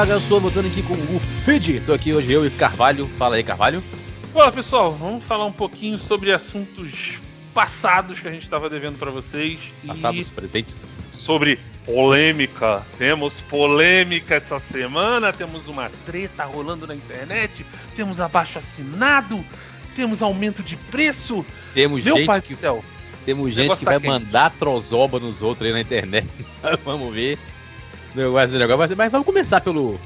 vaga, eu sou voltando aqui com o Feed. Tô aqui hoje eu e Carvalho. Fala aí, Carvalho. Olá, pessoal. Vamos falar um pouquinho sobre assuntos passados que a gente estava devendo para vocês. Passados e presentes. Sobre polêmica. Temos polêmica essa semana, temos uma treta rolando na internet, temos abaixo assinado, temos aumento de preço. Temos Meu gente pai que do céu. temos gente que tá vai mandar trozoba nos outros aí na internet. vamos ver. Negócio, negócio. Mas, vamos começar pelo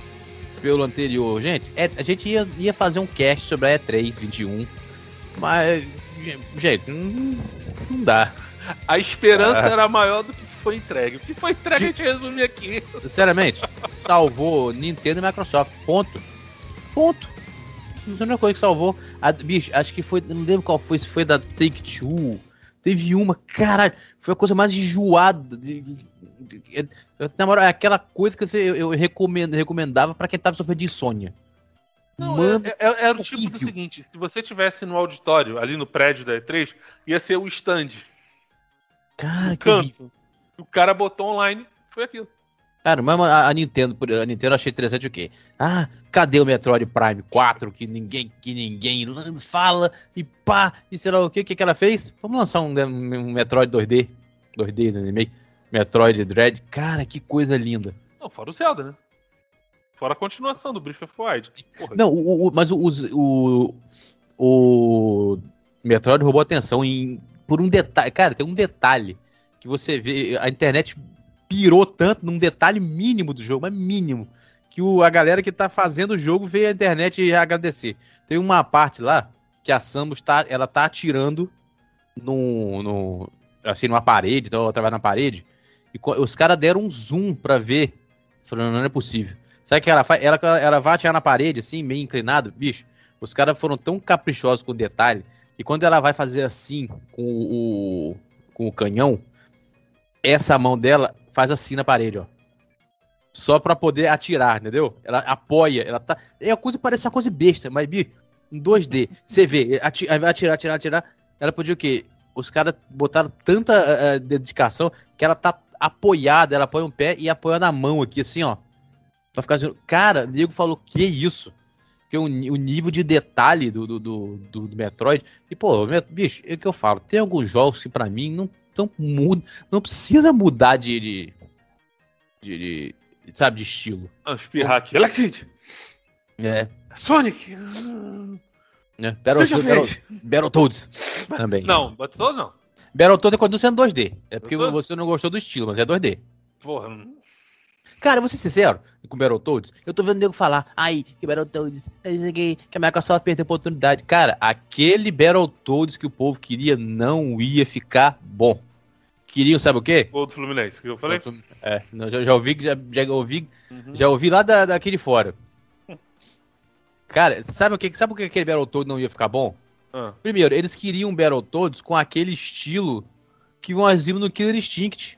pelo anterior, gente. É, a gente ia, ia fazer um cast sobre a E3 21, mas gente, não, não dá. A esperança Ah. era maior do que foi entregue. O que foi entregue a gente resume aqui. Sinceramente, salvou Nintendo e Microsoft. Ponto. Ponto. Não uma coisa que salvou. A, bicho, acho que foi. Não lembro qual foi, se foi da Take Two. Teve uma, caralho, foi a coisa mais enjoada. de- eu- na moral, é aquela coisa que eu, eu recomendo, recomendava pra quem tava sofrendo de insônia. Não, Mano, é- é- era o tipo do seguinte: se você tivesse no auditório, ali no prédio da E3, ia ser o stand. cara, no que canto. horrível. O cara botou online, foi aquilo. Cara, mas a, a Nintendo, a Nintendo eu achei interessante o quê? Ah, cadê o Metroid Prime 4 que ninguém, que ninguém fala e pá, e sei lá o que, o que que ela fez? Vamos lançar um, um Metroid 2D, 2D no anime, Metroid Dread. Cara, que coisa linda. Não, fora o Zelda, né? Fora a continuação do Breath of Wild. Porra, Não, o, o- mas o, o, o Metroid roubou atenção em, por um detalhe. Cara, tem um detalhe que você vê, a internet pirou tanto num detalhe mínimo do jogo, mas mínimo, que o, a galera que tá fazendo o jogo veio à internet e agradecer. Tem uma parte lá que a Samus tá, ela tá atirando no, no assim, numa parede, então ela trabalha na parede, e os caras deram um zoom pra ver, falando, não é possível. Sabe que ela faz? Ela, ela vai atirar na parede, assim, meio inclinado, bicho. Os caras foram tão caprichosos com o detalhe que quando ela vai fazer assim com o, com o canhão, essa mão dela faz assim na parede, ó. Só pra poder atirar, entendeu? Ela apoia, ela tá. É uma coisa parece uma coisa besta, mas, bicho, em 2D, você vê, ati- aí vai atirar, atirar, atirar. Ela podia o quê? Os caras botaram tanta eh, dedicação que ela tá apoiada, ela apoia um pé e apoia na mão aqui, assim, ó. Pra ficar assim, cara, o nego falou, que isso? Que o, o nível de detalhe do, do, do, do- Metroid. E, pô, bicho, é o que eu falo. Tem alguns jogos que pra mim não tão muda, não precisa mudar de, de, de- de- sabe, de estilo. ah, espirrar aqui. Electricity! É, Sonic! né? Battletoads, Battle, fez? Battletoads também. Não, bateu não. Battletoads continua sendo 2D. É porque Battletoads? você não gostou do estilo, mas é 2D. Porra, Cara, vou ser sincero com o Battletoads. Eu tô vendo o nego falar, ai, que Battletoads, que a Microsoft perdeu a oportunidade. Cara, aquele Battletoads que o povo queria não ia ficar bom. Queriam, sabe o quê? gol do Fluminense, que eu falei? É, não, já, já ouvi, já, já ouvi, Uhum. já ouvi lá da, daqui de fora. Cara, sabe o que? Sabe por que aquele Battletoads não ia ficar bom? Ah, Primeiro, eles queriam um Battletoads com aquele estilo que nós vimos no Killer Instinct.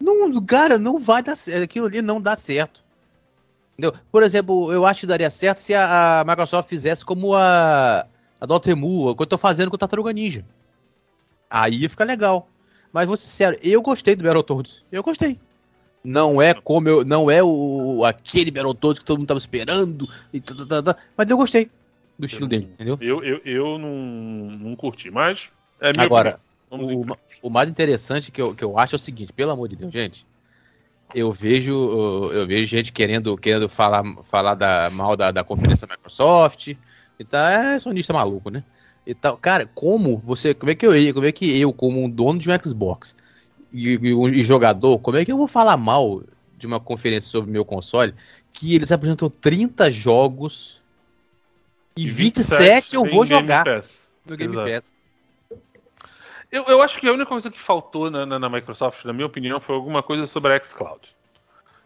Não, cara, não vai dar certo. Aquilo ali não dá certo. Entendeu? Por exemplo, eu acho que daria certo se a, a Microsoft fizesse como a, a Dotemu, o que eu tô fazendo com o Tartaruga Ninja. Aí ia ficar legal. Mas vou ser sincero, eu gostei do Battletoads. Eu gostei. Não é como eu. Não é o, aquele Battletoads que todo mundo tava esperando. E tá, mas eu gostei do estilo Eu- dele, entendeu? eu, eu, eu não, não curti, mas. É minha Agora, o, o mais interessante que eu, que eu acho é o seguinte, pelo amor de Deus, gente. Eu vejo, eu vejo gente querendo, querendo falar, falar da, mal da, da conferência da Microsoft. E tá, é sonista maluco, né? E tal. Cara, como você. Como é que eu ia? Como é que eu, como um dono de um Xbox e, e um- e jogador, como é que eu vou falar mal de uma conferência sobre meu console que eles apresentam 30 jogos e 27 eu tem vou jogar no Game Exato. Pass? Eu, eu acho que a única coisa que faltou na, na- na Microsoft, na minha opinião, foi alguma coisa sobre a xCloud.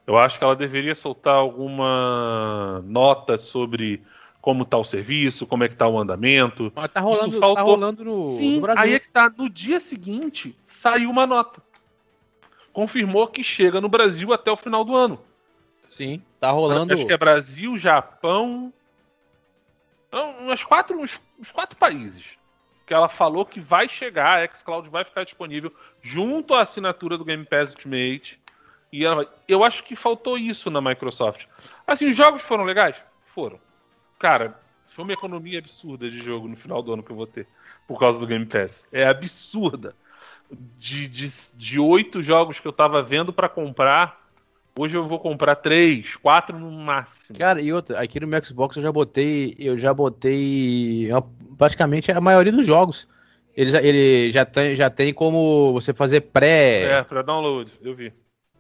Eu acho que ela deveria soltar alguma nota sobre como tá o serviço, como é que tá o andamento. Mas tá rolando, Isso tá faltou. rolando no, Sim, no Brasil. aí é que tá. No dia seguinte, saiu uma nota. Confirmou que chega no Brasil até o final do ano. Sim, tá rolando. Acho que é Brasil, Japão. Não, umas quatro, uns, uns quatro países. Que ela falou que vai chegar, a xCloud vai ficar disponível junto à assinatura do Game Pass Ultimate E vai. Eu acho que faltou isso na Microsoft. Assim, os jogos foram legais? Foram. Cara, foi uma economia absurda de jogo no final do ano que eu vou ter. Por causa do Game Pass. É absurda. De, de, de oito jogos que eu tava vendo para comprar, Hoje eu vou comprar três, quatro no máximo. Cara, e outra, aqui no meu Xbox eu já botei, eu já botei praticamente a maioria dos jogos. Ele já, ele já, tem, já tem como você fazer pré. É, pra download, eu vi.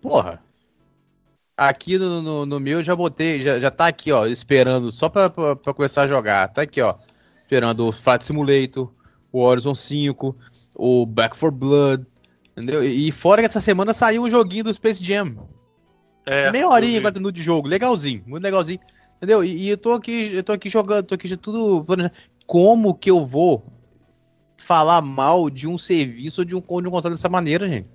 Porra. Aqui no, no, no meu eu já botei, já, já tá aqui, ó, esperando só pra, pra, pra começar a jogar. Tá aqui, ó. Esperando o Flight Simulator, o Horizon 5, o Back 4 Blood, entendeu? E fora que essa semana saiu um joguinho do Space Jam. É, Meia horinha, 40 minutos de jogo, legalzinho, muito legalzinho. Entendeu? E, e, eu tô aqui, eu tô aqui jogando, tô aqui já tudo Como que eu vou falar mal de um serviço ou de um, de um console dessa maneira, gente?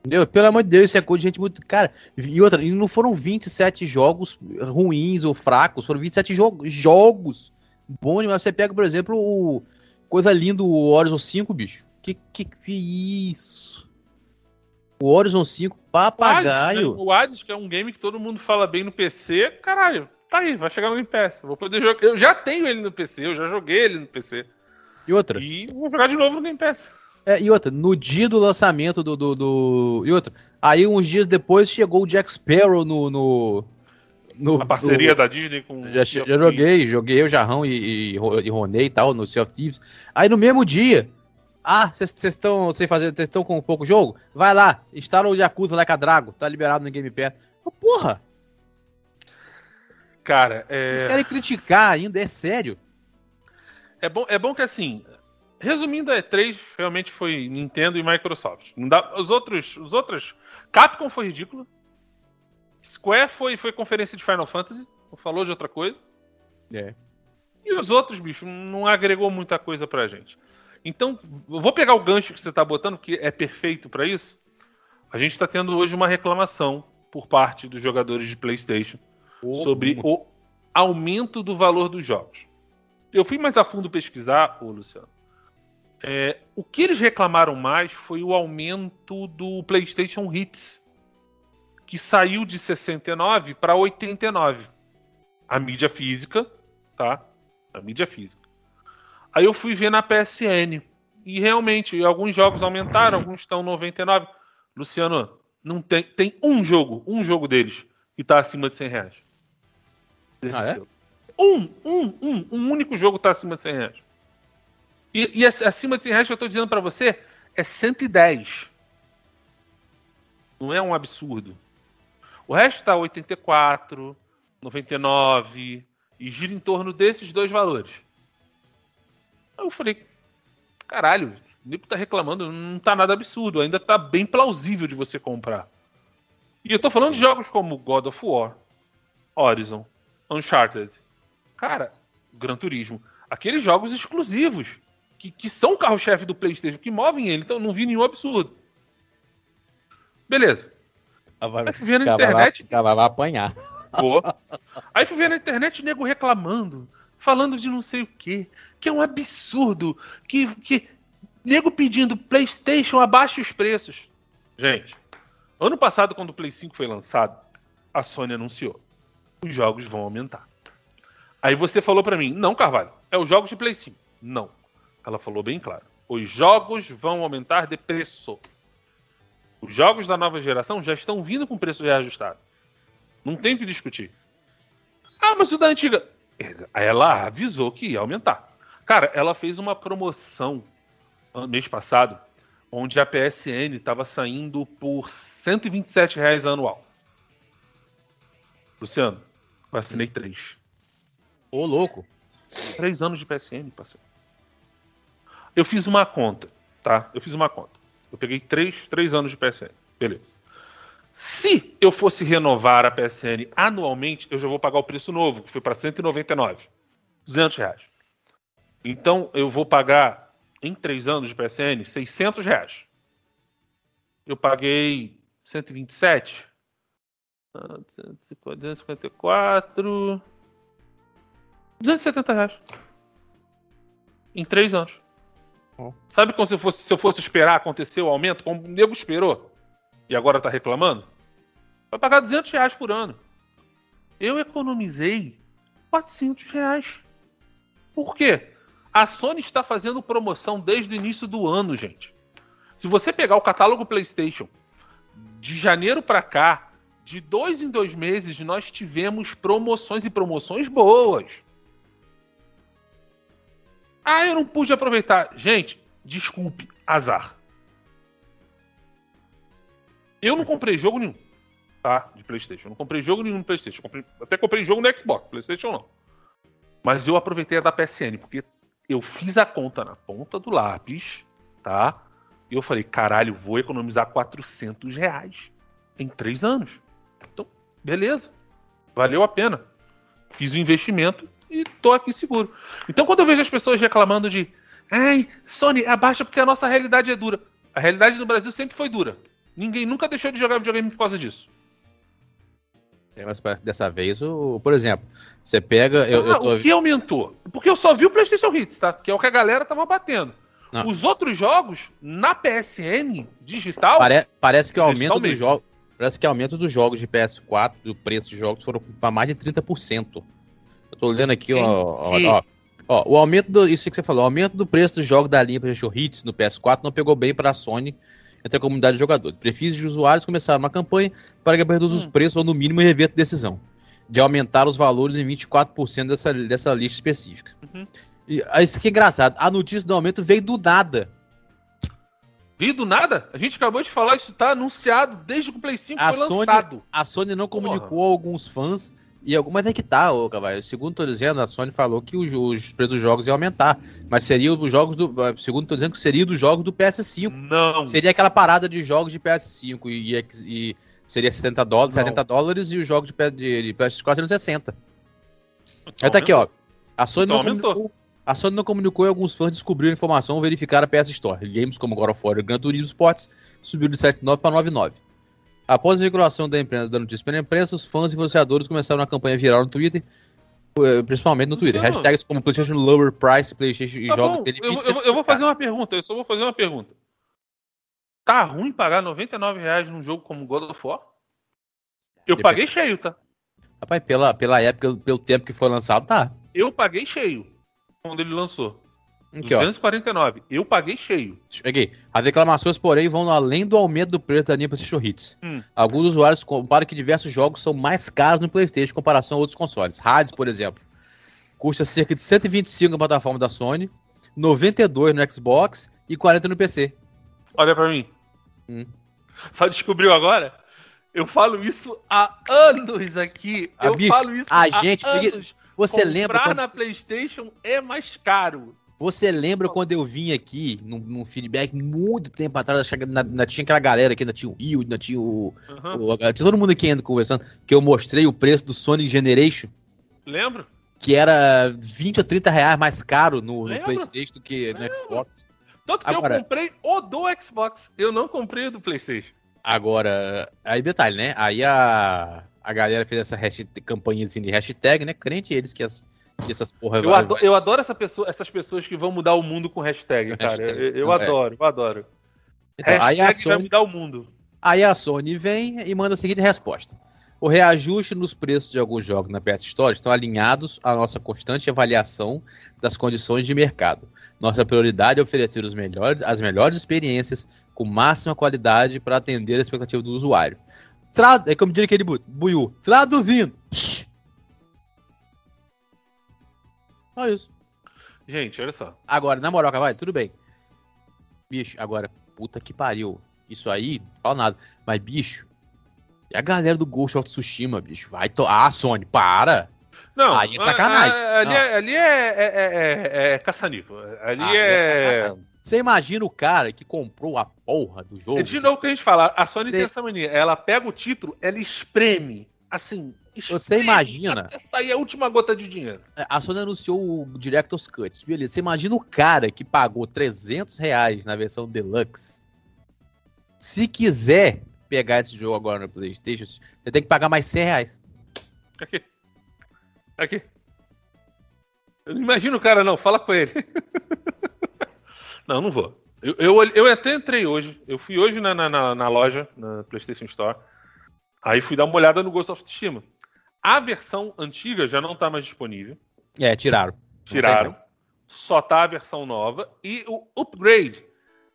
Entendeu? Pelo amor de Deus, isso é coisa de gente muito. Cara, e outra, e não foram 27 jogos ruins ou fracos, foram 27 jo jogos bons demais. Você pega, por exemplo, o. Coisa linda, o Horizon 5, bicho. Que que, que isso? O Horizon 5, papagaio. O Hades, que é um game que todo mundo fala bem no PC, caralho, tá aí, vai chegar no Game Pass. Vou poder jogar. Eu já tenho ele no PC, eu já joguei ele no PC. E outra? E vou jogar de novo no Game Pass. É, e outra, no dia do lançamento do, do, do, E outra, aí uns dias depois chegou o Jack Sparrow no. no, no a parceria da Disney com. Já, já joguei, joguei o Jarrão e, e, e Ronei e tal, no Sea of Thieves. Aí no mesmo dia, ah, vocês estão sem fazer, vocês estão com pouco jogo? Vai lá, instala o Yakuza Like a Drago, tá liberado no Game Pass. Oh, porra! Cara, é... Eles querem criticar ainda, é sério. É bom, é bom que assim, resumindo a E3, realmente foi Nintendo e Microsoft. Não dá, os outros, os outros, Capcom foi ridículo. Square foi, foi conferência de Final Fantasy, falou de outra coisa. É. E os outros, bicho, não agregou muita coisa pra gente. Então, eu vou pegar o gancho que você está botando, que é perfeito para isso. A gente está tendo hoje uma reclamação por parte dos jogadores de PlayStation oh, sobre o aumento do valor dos jogos. Eu fui mais a fundo pesquisar, ô Luciano. É, o que eles reclamaram mais foi o aumento do PlayStation Hits, que saiu de 69 para 89. A mídia física, tá? A mídia física. Aí eu fui ver na PSN. E realmente, alguns jogos aumentaram, alguns estão 99. Luciano, não tem, tem um jogo, um jogo deles que está acima de 100 reais. Ah, é? Um, um, um, um único jogo está acima de 100 reais. E, e acima de 100 reais que eu estou dizendo para você é 110. Não é um absurdo. O resto está 84, 99 e gira em torno desses dois valores. Aí eu falei, caralho, o Nico tá reclamando, não tá nada absurdo, ainda tá bem plausível de você comprar. E eu tô falando de jogos como God of War, Horizon, Uncharted. Cara, Gran Turismo. Aqueles jogos exclusivos, que, que são o carro-chefe do PlayStation, que movem ele, então não vi nenhum absurdo. Beleza. Aí fui ver na internet. Vai, vai apanhar. Pô. Aí fui ver na internet nego reclamando falando de não sei o que, que é um absurdo, que, que nego pedindo PlayStation abaixo os preços. Gente, ano passado quando o Play 5 foi lançado, a Sony anunciou, os jogos vão aumentar. Aí você falou para mim, não, Carvalho, é os jogos de Play 5. Não. Ela falou bem claro. Os jogos vão aumentar de preço. Os jogos da nova geração já estão vindo com preço reajustado. Não tem o que discutir. Ah, mas o da antiga. Ela avisou que ia aumentar. Cara, ela fez uma promoção mês passado, onde a PSN estava saindo por 127 reais anual. Luciano, eu assinei três. Ô, louco. Três anos de PSN, parceiro. Eu fiz uma conta, tá? Eu fiz uma conta. Eu peguei três, três anos de PSN. Beleza. Se eu fosse renovar a PSN anualmente, eu já vou pagar o preço novo, que foi para 199, 200 reais. Então eu vou pagar em três anos de PSN 600 reais. Eu paguei 127, 254, 270 reais em três anos. Sabe como se eu, fosse, se eu fosse esperar acontecer o aumento? Como o nego esperou? E agora tá reclamando, vai pagar 200 reais por ano. Eu economizei 400 reais. Por quê? A Sony está fazendo promoção desde o início do ano, gente. Se você pegar o catálogo PlayStation de janeiro para cá, de dois em dois meses, nós tivemos promoções e promoções boas. Ah, eu não pude aproveitar. Gente, desculpe, azar. Eu não comprei jogo nenhum, tá? De PlayStation. Eu não comprei jogo nenhum no PlayStation. Comprei, até comprei jogo no Xbox, PlayStation não. Mas eu aproveitei a da PSN, porque eu fiz a conta na ponta do lápis, tá? E eu falei, caralho, vou economizar 400 reais em três anos. Então, beleza. Valeu a pena. Fiz o investimento e tô aqui seguro. Então, quando eu vejo as pessoas reclamando de ai, Sony, abaixa porque a nossa realidade é dura. A realidade no Brasil sempre foi dura. Ninguém nunca deixou de jogar videogame por causa disso. É, mas dessa vez, o, por exemplo, você pega. Eu, ah, eu tô... O que aumentou? Porque eu só vi o PlayStation Hits, tá? Que é o que a galera tava batendo. Não. Os outros jogos, na PSN digital. Pare, parece que o aumento dos jogos. Parece que o aumento dos jogos de PS4, do preço de jogos, foram para mais de 30%. Eu tô lendo aqui, ó, ó, ó, ó, O aumento do. Isso que você falou, o aumento do preço dos jogos da linha PlayStation Hits no PS4 não pegou bem para a Sony entre a comunidade de jogadores. Perfis de usuários começaram uma campanha para que reduzir hum. os preços ou, no mínimo, reverta a decisão de aumentar os valores em 24% dessa, dessa lista específica. Uhum. E, ah, isso que é engraçado. A notícia do aumento veio do nada. Veio do nada? A gente acabou de falar, isso tá anunciado desde que o Play 5 a foi Sony, lançado. A Sony não comunicou Porra. a alguns fãs e algumas é que tá, ô Cavalho. Segundo tô dizendo, a Sony falou que os, os preços dos jogos iam aumentar. Mas seria os jogos do. Eh, segundo tô dizendo que seria dos jogos do PS5. Não. Seria aquela parada de jogos de PS5 e, e, e seria 70 dólares, 70 dólares e os jogos de, de, de PS4 seriam 60. Então, Aí tá aqui, ó. A Sony então, não comunicou. A Sony não comunicou e alguns fãs descobriram a informação ao verificar a PS Store. Games como God of War e Gran Turismo Sports subiram de 7,9 para 9,9. Após a regulação da imprensa da notícia pela imprensa, os fãs e influenciadores começaram uma campanha viral no Twitter, eh, principalmente no Twitter. Não. Hashtags como PlayStation Lower Price, PlayStation e tá jogos. Eu, eu, eu, vou fazer uma pergunta, eu só vou fazer uma pergunta. Tá ruim pagar 99 reais num jogo como God of War? Eu paguei cheio, tá? Rapaz, pela, pela época, pelo tempo que foi lançado, tá. Eu paguei cheio quando ele lançou. Aqui, 249. Ó. Eu paguei cheio. Peguei. As reclamações, porém, vão além do aumento do preço da linha PlayStation Hits. Hum. Alguns usuários comparam que diversos jogos são mais caros no PlayStation em comparação a outros consoles. Hades, por exemplo, custa cerca de 125 na plataforma da Sony, 92 no Xbox e 40 no PC. Olha pra mim. Hum. Só descobriu agora? Eu falo isso há anos aqui. A ah, eu bicho, falo isso a há gente, anos. Você Comprar lembra? Comprar na PlayStation é mais caro. Você lembra quando eu vim aqui num, num feedback muito tempo atrás, ainda tinha aquela galera que ainda tinha o Rio, ainda tinha o, uhum. o, Tinha todo mundo aqui ainda conversando, que eu mostrei o preço do Sonic Generation. Lembro. Que era 20 ou 30 reais mais caro no, no PlayStation do que no Xbox. Tanto que Agora, eu comprei o do Xbox, eu não comprei o do PlayStation. Agora, aí detalhe, né? Aí a, a galera fez essa hashtag, campanhazinha de hashtag, né? Crente eles que as essas porra eu, adoro, eu adoro essa pessoa, essas pessoas que vão mudar o mundo com hashtag, cara. Hashtag. Eu, eu adoro, eu adoro. Então, hashtag aí a Sony, vai mudar o mundo. Aí a Sony vem e manda a seguinte resposta. O reajuste nos preços de alguns jogos na PS Store estão alinhados à nossa constante avaliação das condições de mercado. Nossa prioridade é oferecer os melhores, as melhores experiências com máxima qualidade para atender a expectativa do usuário. Tra é como diria aquele buiu, traduzindo. Só isso. Gente, olha só. Agora, na moral, vai, tudo bem. Bicho, agora, puta que pariu. Isso aí, não fala nada. Mas, bicho, e a galera do Ghost of Tsushima, bicho? Vai to... Ah, Sony, para! Não, aí é sacanagem. ali, É, ali é, é, é, é caçanico. Ali ah, é. Você imagina o cara que comprou a porra do jogo? De novo que a gente fala, a Sony tem essa mania. Ela pega o título, ela espreme. Assim, você imagina. Até sair a última gota de dinheiro. É, a Sony anunciou o Director's Cut. Beleza. Você imagina o cara que pagou 300 reais na versão Deluxe. Se quiser pegar esse jogo agora no PlayStation, você tem que pagar mais 100 reais. Aqui. Aqui. Eu não imagino o cara, não. Fala com ele. não, não vou. Eu, eu, eu até entrei hoje. Eu fui hoje na, na, na, loja, na PlayStation Store. Aí fui dar uma olhada no Ghost of Tsushima. A versão antiga já não tá mais disponível. É, tiraram. Tiraram. Só tá a versão nova. E o upgrade.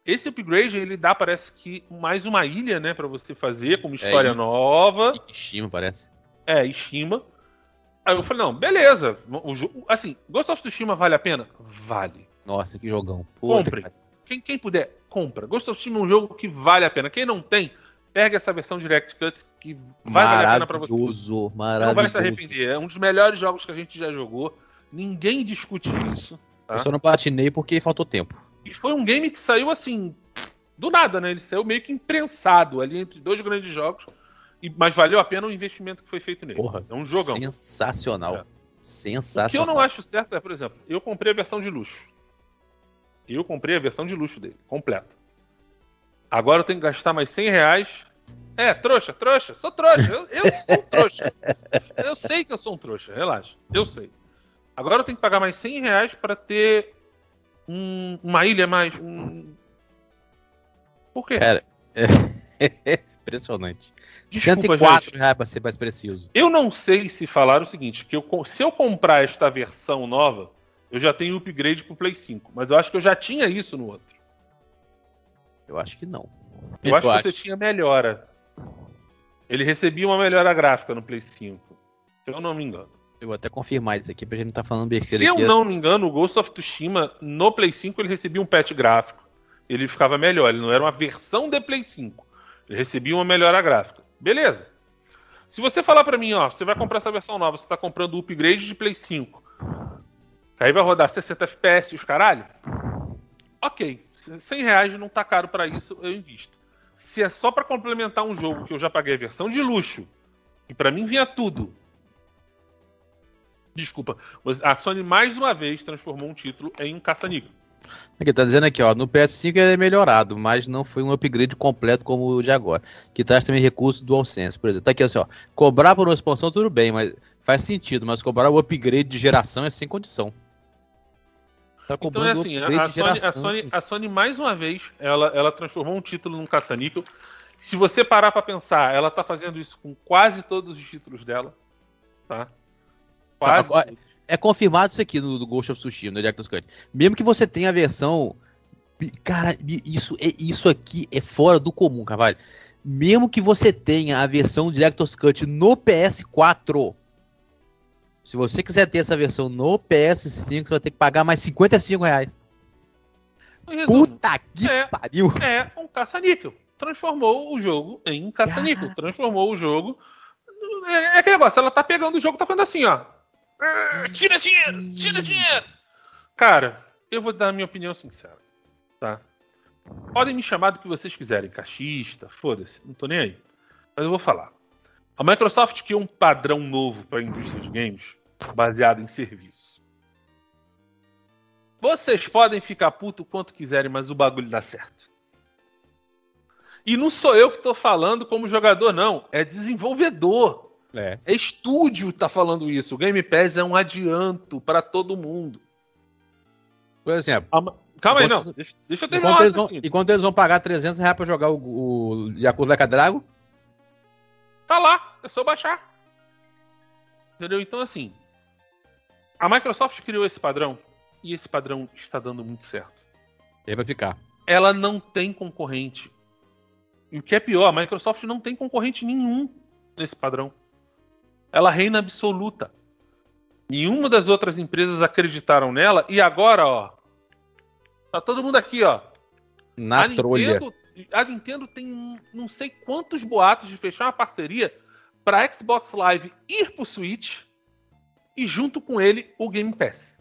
Esse upgrade ele dá, parece que, mais uma ilha, né, para você fazer, com uma é, história é, nova. Ishima, parece. É, Ishima. Aí eu falei, não, beleza. O, assim, Ghost of Tsushima vale a pena? Vale. Nossa, que jogão. Compre. Quem, quem puder, compra. Ghost of Tsushima é um jogo que vale a pena. Quem não tem, pega essa versão Direct Cuts que vai valer a pena pra você. Maravilhoso, Não vai se arrepender. É um dos melhores jogos que a gente já jogou. Ninguém discute isso. Tá? Eu só não platinei porque faltou tempo. E foi um game que saiu assim, do nada, né? Ele saiu meio que imprensado ali entre dois grandes jogos. E, mas valeu a pena o investimento que foi feito nele. Porra, é um jogão. Sensacional. É. Sensacional. O que eu não acho certo é, por exemplo, eu comprei a versão de luxo. Eu comprei a versão de luxo dele, completa. Agora eu tenho que gastar mais 100 reais. É, trouxa, trouxa, sou trouxa. Eu, eu sou um trouxa. Eu sei que eu sou um trouxa, relaxa. Eu sei. Agora eu tenho que pagar mais 100 reais para ter um, uma ilha mais. Um... Por quê? Cara, é... impressionante. Desculpa, 104 gente. reais para ser mais preciso. Eu não sei se falar o seguinte: que eu, se eu comprar esta versão nova, eu já tenho upgrade pro Play 5. Mas eu acho que eu já tinha isso no outro. Eu acho que não. Eu, eu acho, acho que você tinha melhora. Ele recebia uma melhora gráfica no Play 5. Se eu não me engano. Eu vou até confirmar isso aqui pra gente não tá falando besteira. Se eu não me engano, o Ghost of Tsushima no Play 5 ele recebia um patch gráfico. Ele ficava melhor. Ele não era uma versão de Play 5. Ele recebia uma melhora gráfica. Beleza. Se você falar para mim, ó, você vai comprar essa versão nova, você tá comprando o upgrade de Play 5. Aí vai rodar 60 FPS e os caralho? Ok. 100 reais não tá caro para isso, eu invisto. Se é só para complementar um jogo que eu já paguei a versão de luxo, e para mim vinha tudo. Desculpa, a Sony mais uma vez transformou um título em um caça-níquel. Aqui tá dizendo aqui, ó, no PS5 ele é melhorado, mas não foi um upgrade completo como o de agora, que traz também recursos do AllSense, por exemplo. Tá aqui assim, ó, cobrar por uma expansão tudo bem, mas faz sentido, mas cobrar o upgrade de geração é sem condição. Tá então é assim, a Sony, a, Sony, a Sony, mais uma vez, ela, ela transformou um título num caça-níquel. Se você parar para pensar, ela tá fazendo isso com quase todos os títulos dela, tá? Quase. Tá, é confirmado isso aqui no, no Ghost of Tsushima, no Director's Cut. Mesmo que você tenha a versão cara, isso é isso aqui é fora do comum, Carvalho. Mesmo que você tenha a versão Director's Cut no PS4, se você quiser ter essa versão no PS5, você vai ter que pagar mais 55 reais. Puta que é, pariu! É um caça-níquel. Transformou o jogo em caça-níquel. Transformou o jogo. É, é aquele negócio, ela tá pegando o jogo, tá fazendo assim, ó. Tira dinheiro! Tira dinheiro! Cara, eu vou dar a minha opinião sincera. Tá? Podem me chamar do que vocês quiserem, cachista, foda-se, não tô nem aí. Mas eu vou falar. A Microsoft criou um padrão novo para a indústria de games baseado em serviço. Vocês podem ficar puto quanto quiserem, mas o bagulho dá certo. E não sou eu que tô falando como jogador, não. É desenvolvedor. É. é estúdio tá falando isso. O Game Pass é um adianto para todo mundo. Por exemplo. A... Calma aí, não. Deixa, deixa eu terminar enquanto eles, vão, enquanto eles vão pagar 300 reais pra jogar o, o Yakuza Like Drago? Tá lá. É só baixar. Entendeu? Então, assim, a Microsoft criou esse padrão e esse padrão está dando muito certo. E aí vai ficar. Ela não tem concorrente. E o que é pior, a Microsoft não tem concorrente nenhum nesse padrão. Ela reina absoluta. Nenhuma das outras empresas acreditaram nela e agora, ó, tá todo mundo aqui, ó. Na a trolha. Nintendo, a Nintendo tem não sei quantos boatos de fechar uma parceria para Xbox Live ir pro Switch e junto com ele o Game Pass.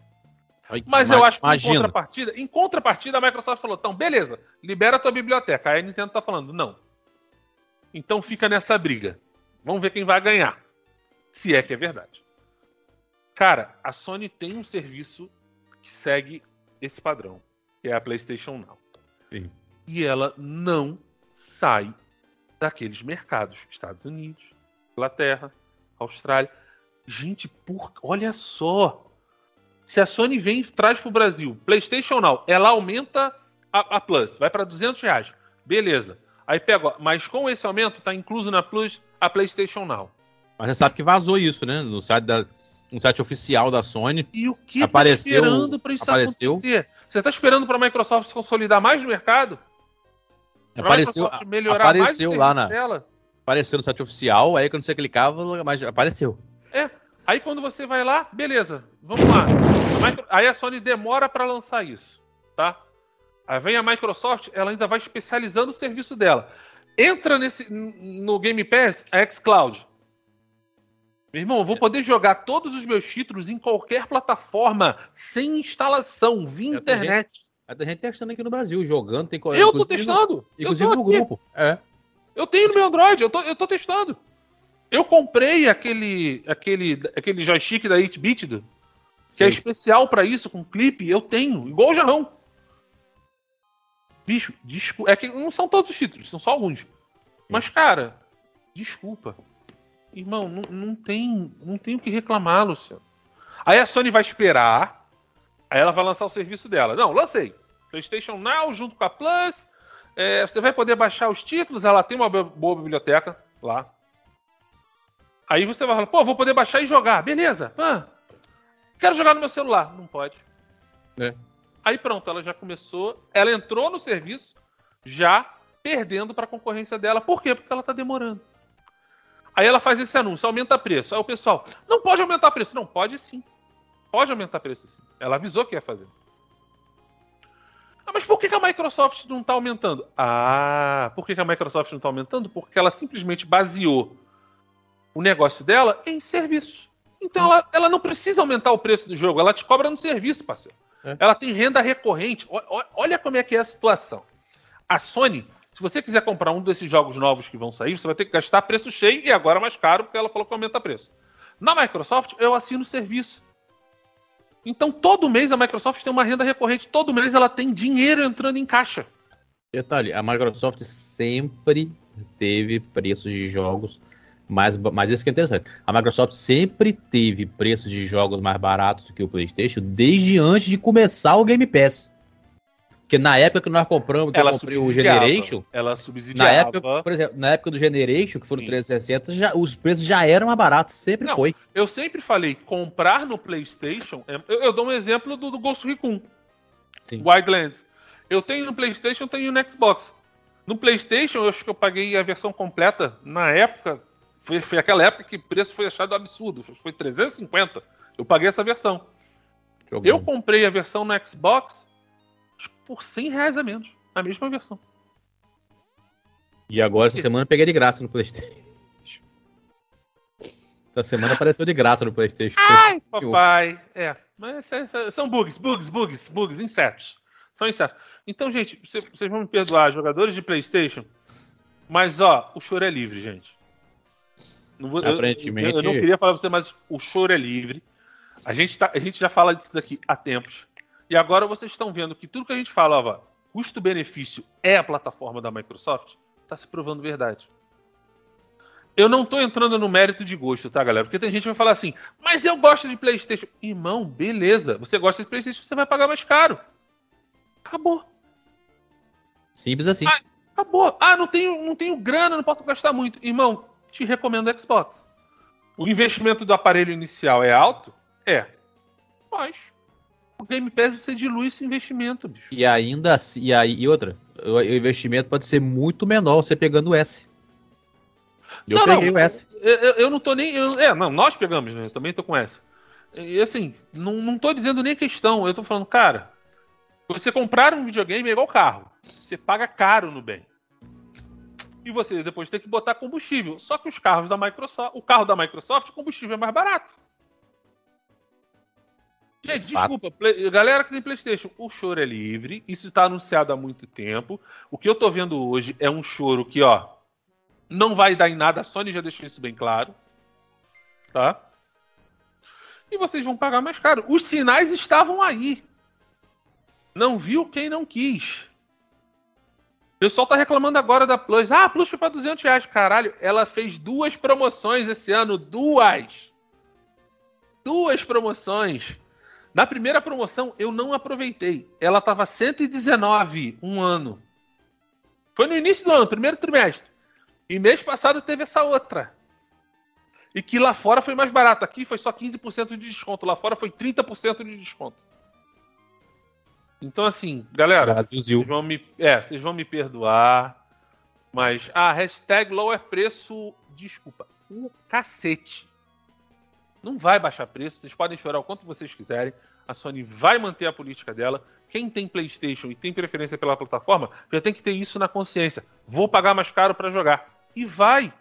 Mas eu acho que imagina. em contrapartida, em contrapartida a Microsoft falou: "Então, beleza, libera a tua biblioteca". Aí a Nintendo tá falando: "Não". Então fica nessa briga. Vamos ver quem vai ganhar. Se é que é verdade. Cara, a Sony tem um serviço que segue esse padrão, que é a PlayStation Now. Sim. E ela não sai daqueles mercados, Estados Unidos, Inglaterra, Austrália. Gente, por... olha só. Se a Sony vem e traz para o Brasil PlayStation Now, ela aumenta a, a Plus, vai para 200 reais. Beleza. Aí pega, mas com esse aumento tá incluso na Plus a PlayStation Now. Mas você sabe que vazou isso, né? No site, da, no site oficial da Sony. E o que apareceu, tá esperando pra isso apareceu, acontecer? Você tá esperando pra Microsoft se consolidar mais no mercado? Pra Apareceu, Microsoft melhorar mais apareceu lá serviço na, dela? apareceu no site oficial, aí quando você clicava, mas apareceu. É. Aí quando você vai lá, beleza, vamos lá. A Aí a Sony demora para lançar isso, tá? Aí vem a Microsoft, ela ainda vai especializando o serviço dela. Entra nesse no Game Pass a xCloud. Meu irmão, eu vou poder jogar todos os meus títulos em qualquer plataforma, sem instalação, via É, internet. Aí tem gente testando aqui no Brasil, jogando, tem Eu tô inclusive no- testando. Inclusive eu tô no grupo. É. Eu tenho no meu Android, eu tô, eu tô testando. Eu comprei aquele, aquele, aquele joystick da 8-bit, do- que é Sim. especial pra isso, com clipe, eu tenho, igual o Jarrão. Bicho, desculpa. É que não são todos os títulos, são só alguns. Mas, cara, desculpa. Irmão, não, não tem, não tem o que reclamar, Luciano. Aí a Sony vai esperar, aí ela vai lançar o serviço dela. Não, lancei. PlayStation Now junto com a Plus. é, você vai poder baixar os títulos, ela tem uma bo- boa biblioteca lá. Aí você vai falar, pô, vou poder baixar e jogar. Beleza. Ah, quero jogar no meu celular. Não pode. É. Aí pronto, ela já começou. Ela entrou no serviço já perdendo para a concorrência dela. Por quê? Porque ela tá demorando. Aí ela faz esse anúncio, aumenta preço. Aí o pessoal, não pode aumentar preço. Não, pode sim. Pode aumentar preço sim. Ela avisou que ia fazer. Ah, mas por que, a Microsoft não está aumentando? Ah, por que, que a Microsoft não está aumentando? Porque ela simplesmente baseou o negócio dela em serviço. Então ela, ela não precisa aumentar o preço do jogo, ela te cobra no serviço, parceiro. É. Ela tem renda recorrente. O- o- olha como é que é a situação. A Sony, se você quiser comprar um desses jogos novos que vão sair, você vai ter que gastar preço cheio e agora mais caro, porque ela falou que aumenta preço. Na Microsoft, eu assino o serviço. Então, todo mês a Microsoft tem uma renda recorrente, todo mês ela tem dinheiro entrando em caixa. Detalhe, a Microsoft sempre teve preços de jogos mais, ba- mas isso que é interessante. A Microsoft sempre teve preços de jogos mais baratos do que o PlayStation desde antes de começar o Game Pass. Porque na época que nós compramos, que eu comprei o. Generation, Ela na subsidiava. época, por exemplo, na época do Generation, que foram Sim. 360, já, os preços já eram mais baratos, sempre Não, foi. Eu sempre falei, comprar no PlayStation. é- Eu, eu dou um exemplo do, do Ghost Recon. Sim. Wildlands. Eu tenho no PlayStation, tenho no Xbox. No PlayStation, eu acho que eu paguei a versão completa na época. Foi, foi aquela época que o preço foi achado absurdo. Foi 350. Eu paguei essa versão. Jogo Eu comprei a versão no Xbox por 100 reais a menos. A mesma versão. E agora, essa semana, eu peguei de graça no PlayStation. Essa semana apareceu de graça no PlayStation. Ai, papai. É, mas são bugs, bugs, bugs, bugs, insetos. São insetos. Então, gente, cê- vocês vão me perdoar, jogadores de PlayStation, mas ó, o choro é livre, gente. Não vou- eu- Aparentemente- Eu, eu não queria falar pra você, mas o choro é livre. A gente, tá, a gente já fala disso daqui há tempos. E agora vocês estão vendo que tudo que a gente falava, custo-benefício é a plataforma da Microsoft, tá se provando verdade. Eu não tô entrando no mérito de gosto, tá, galera? Porque tem gente que vai falar assim, mas eu gosto de PlayStation. Irmão, beleza. Você gosta de PlayStation, você vai pagar mais caro. Acabou. Simples assim. Ah, Acabou. Ah, não tenho, não tenho grana, não posso gastar muito. Irmão, te recomendo o Xbox. O investimento do aparelho inicial é alto? É. Mas o Game Pass você dilui esse investimento, bicho. E ainda assim, e, aí, e outra, o, o investimento pode ser muito menor você pegando o S. Eu Não, peguei não. o S. Eu, eu- eu não tô nem. eu- é, não, nós pegamos, né? Eu também tô com essa. E assim, não, não tô dizendo nem questão. Eu tô falando, cara, você comprar um videogame é igual carro. Você paga caro no bem. E você depois tem que botar combustível. Só que os carros da Microsoft. O carro da Microsoft, o combustível é mais barato. Gente, Fato. desculpa, Play- galera que tem PlayStation, o choro é livre. Isso está anunciado há muito tempo. O que eu tô vendo hoje é um choro que, ó, não vai dar em nada. A Sony já deixou isso bem claro. Tá? E vocês vão pagar mais caro. Os sinais estavam aí. Não viu quem não quis. O pessoal tá reclamando agora da Plus. Ah, a Plus foi pra 200 reais. Caralho, ela fez duas promoções esse ano. Duas. Duas promoções. Na primeira promoção eu não aproveitei. Ela tava 119 um ano. Foi no início do ano, primeiro trimestre. E mês passado teve essa outra. E que lá fora foi mais barato. Aqui foi só 15% de desconto. Lá fora foi 30% de desconto. Então, assim, galera, vocês vão, me, é, vocês vão me perdoar. Mas a ah, hashtag lower preço, desculpa, o cacete. Não vai baixar preço, vocês podem chorar o quanto vocês quiserem. A Sony vai manter a política dela. Quem tem PlayStation e tem preferência pela plataforma já tem que ter isso na consciência. Vou pagar mais caro para jogar. E vai.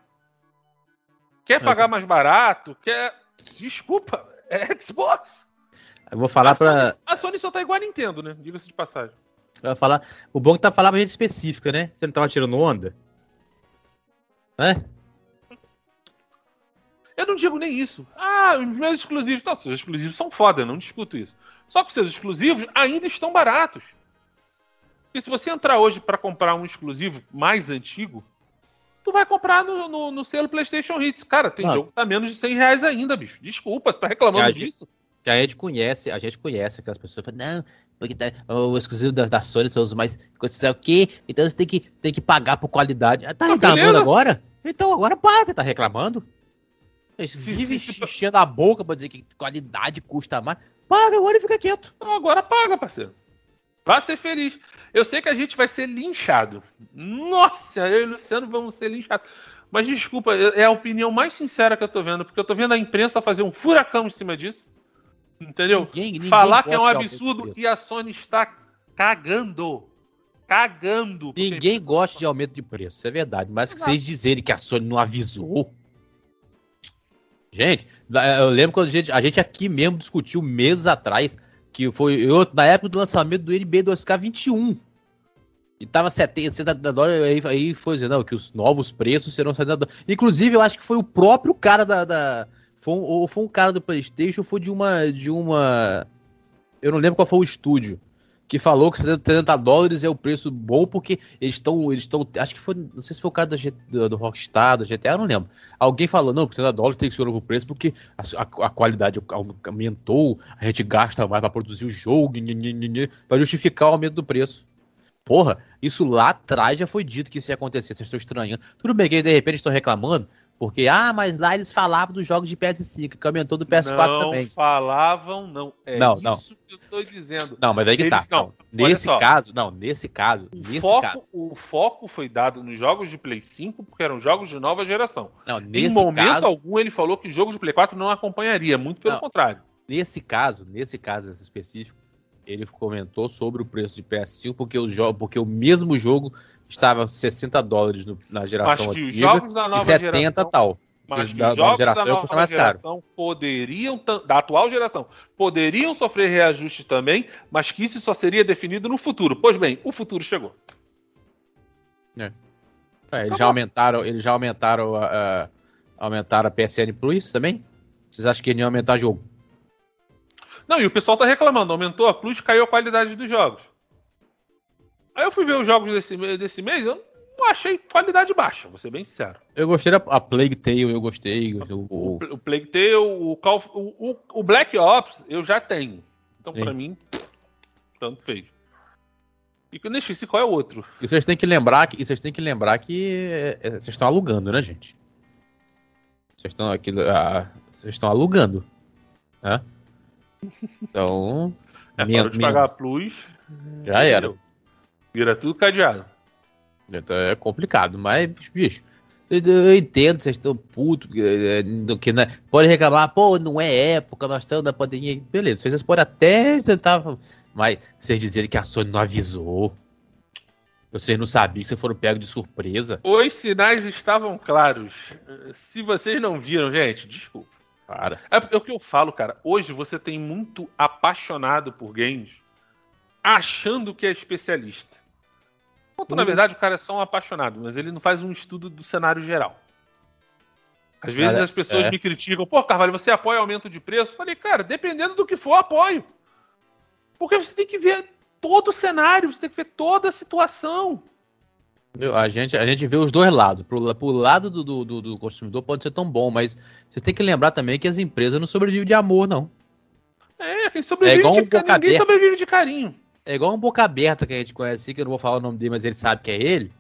Quer pagar mais barato? Quer. Desculpa, é Xbox. Eu vou falar para A Sony só tá igual a Nintendo, né? Diga-se de passagem. Eu falar... O bom é que tá falando pra gente específica, né? Você não tava tirando onda? Né? Eu não digo nem isso. Ah, os meus exclusivos. Não, seus exclusivos são foda, não discuto isso. Só que os seus exclusivos ainda estão baratos. E se você entrar hoje para comprar um exclusivo mais antigo, tu vai comprar no, no, no selo PlayStation Hits. Cara, tem jogo que tá menos de 100 reais ainda, bicho. Desculpa, você tá reclamando disso? Que a gente conhece, a gente conhece aquelas pessoas que falam, não, porque tá, o exclusivo da, da Sony são os mais. O quê? Então você tem que, tem que pagar por qualidade. Tá ah, reclamando beleza? agora? Então agora paga, tá reclamando? Vive enchendo a boca pra dizer que qualidade custa mais. Paga agora e fica quieto. Então agora paga, parceiro. Vá ser feliz. Eu sei que a gente vai ser linchado. Nossa, eu e o Luciano vamos ser linchados. Mas desculpa, é a opinião mais sincera que eu tô vendo, porque eu tô vendo a imprensa fazer um furacão em cima disso. Entendeu? Ninguém, ninguém Falar que é um absurdo e a Sony está cagando. Cagando. Ninguém gosta de aumento de preço, isso é verdade. Mas que vocês dizerem que a Sony não avisou. Gente, eu lembro quando a gente, a gente aqui mesmo discutiu meses atrás que foi eu, na época do lançamento do NB 2K21. E tava 70, 70 dólares, aí, aí foi dizendo, não, que os novos preços serão 70 dólares. Inclusive, eu acho que foi o próprio cara da. da foi um, ou foi um cara do Playstation, ou foi de uma. de uma. Eu não lembro qual foi o estúdio que falou que 70 dólares é o preço bom porque eles estão. Eles estão. Acho que foi. Não sei se foi o caso do, do Rockstar, do GTA, não lembro. Alguém falou, não, 70 dólares tem que ser o novo preço porque a, a, a qualidade aumentou, a gente gasta mais para produzir o jogo, para justificar o aumento do preço. Porra, isso lá atrás já foi dito que isso ia acontecer, vocês estão estranhando. Tudo bem que de repente estão reclamando, porque, ah, mas lá eles falavam dos jogos de PS5, que aumentou do PS4 não também. Não falavam, não. É não, isso não. que eu tô dizendo. Não, mas aí que tá. eles. Não, nesse caso, não, nesse caso, o nesse foco, caso. O foco foi dado nos jogos de Play 5, porque eram jogos de nova geração. Não, nesse em momento caso, algum ele falou que jogos de Play 4 não acompanharia, muito pelo não, contrário. Nesse caso, nesse caso específico, ele comentou sobre o preço de PS5 porque o, jogo, porque o mesmo jogo estava 60 dólares no, na geração antiga os jogos da nova e 70 geração, tal. Mas da, jogos geração da nova mais geração caro. poderiam, da atual geração, poderiam sofrer reajustes também, mas que isso só seria definido no futuro. Pois bem, o futuro chegou. É. É, eles, já aumentaram, eles já aumentaram a, a, aumentaram a PSN Plus também? Vocês acham que iam aumentar jogo? Não, e o pessoal tá reclamando, aumentou a Plus, caiu a qualidade dos jogos. Aí eu fui ver os jogos desse, desse mês, eu eu achei qualidade baixa, vou ser bem sincero. Eu gostei da a Plague Tale, eu gostei. O, o, o Plague Tale, o, Call, o, o, Black Ops, eu já tenho. Então, pra mim, tanto fez. E eu nem esqueci qual é o outro. E vocês têm que lembrar que, vocês têm que, lembrar que é, é, vocês estão alugando, né, gente? Vocês estão aqui. Ah, vocês estão alugando. Né? Então. É, minha, de minha... pagar a plus. Já era. Vira tudo cadeado. Então é complicado, mas, bicho, eu, entendo, vocês estão putos, é, que, né? Pode reclamar, pô, não é época, nós estamos na pandemia. Beleza, vocês podem até tentar, mas vocês dizerem que a Sony não avisou. Vocês não sabiam que vocês foram pegos de surpresa. Os sinais estavam claros. Se vocês não viram, gente, desculpa. Cara. É, é o que eu falo, cara. Hoje você tem muito apaixonado por games achando que é especialista. Ponto, na verdade, o cara é só um apaixonado, mas ele não faz um estudo do cenário geral. Às vezes cara, as pessoas é. me criticam, pô, Carvalho, você apoia aumento de preço? Eu falei, cara, dependendo do que for, apoio. Porque você tem que ver todo o cenário, você tem que ver toda a situação. A gente, a gente vê os dois lados. Pro, pro lado do, do, do consumidor pode ser tão bom, mas você tem que lembrar também que as empresas não sobrevivem de amor, não. É, quem sobrevive É igual um de ca- boca ninguém aberta. sobrevive de carinho. É igual um boca aberta que a gente conhece, que eu não vou falar o nome dele, mas ele sabe que é ele.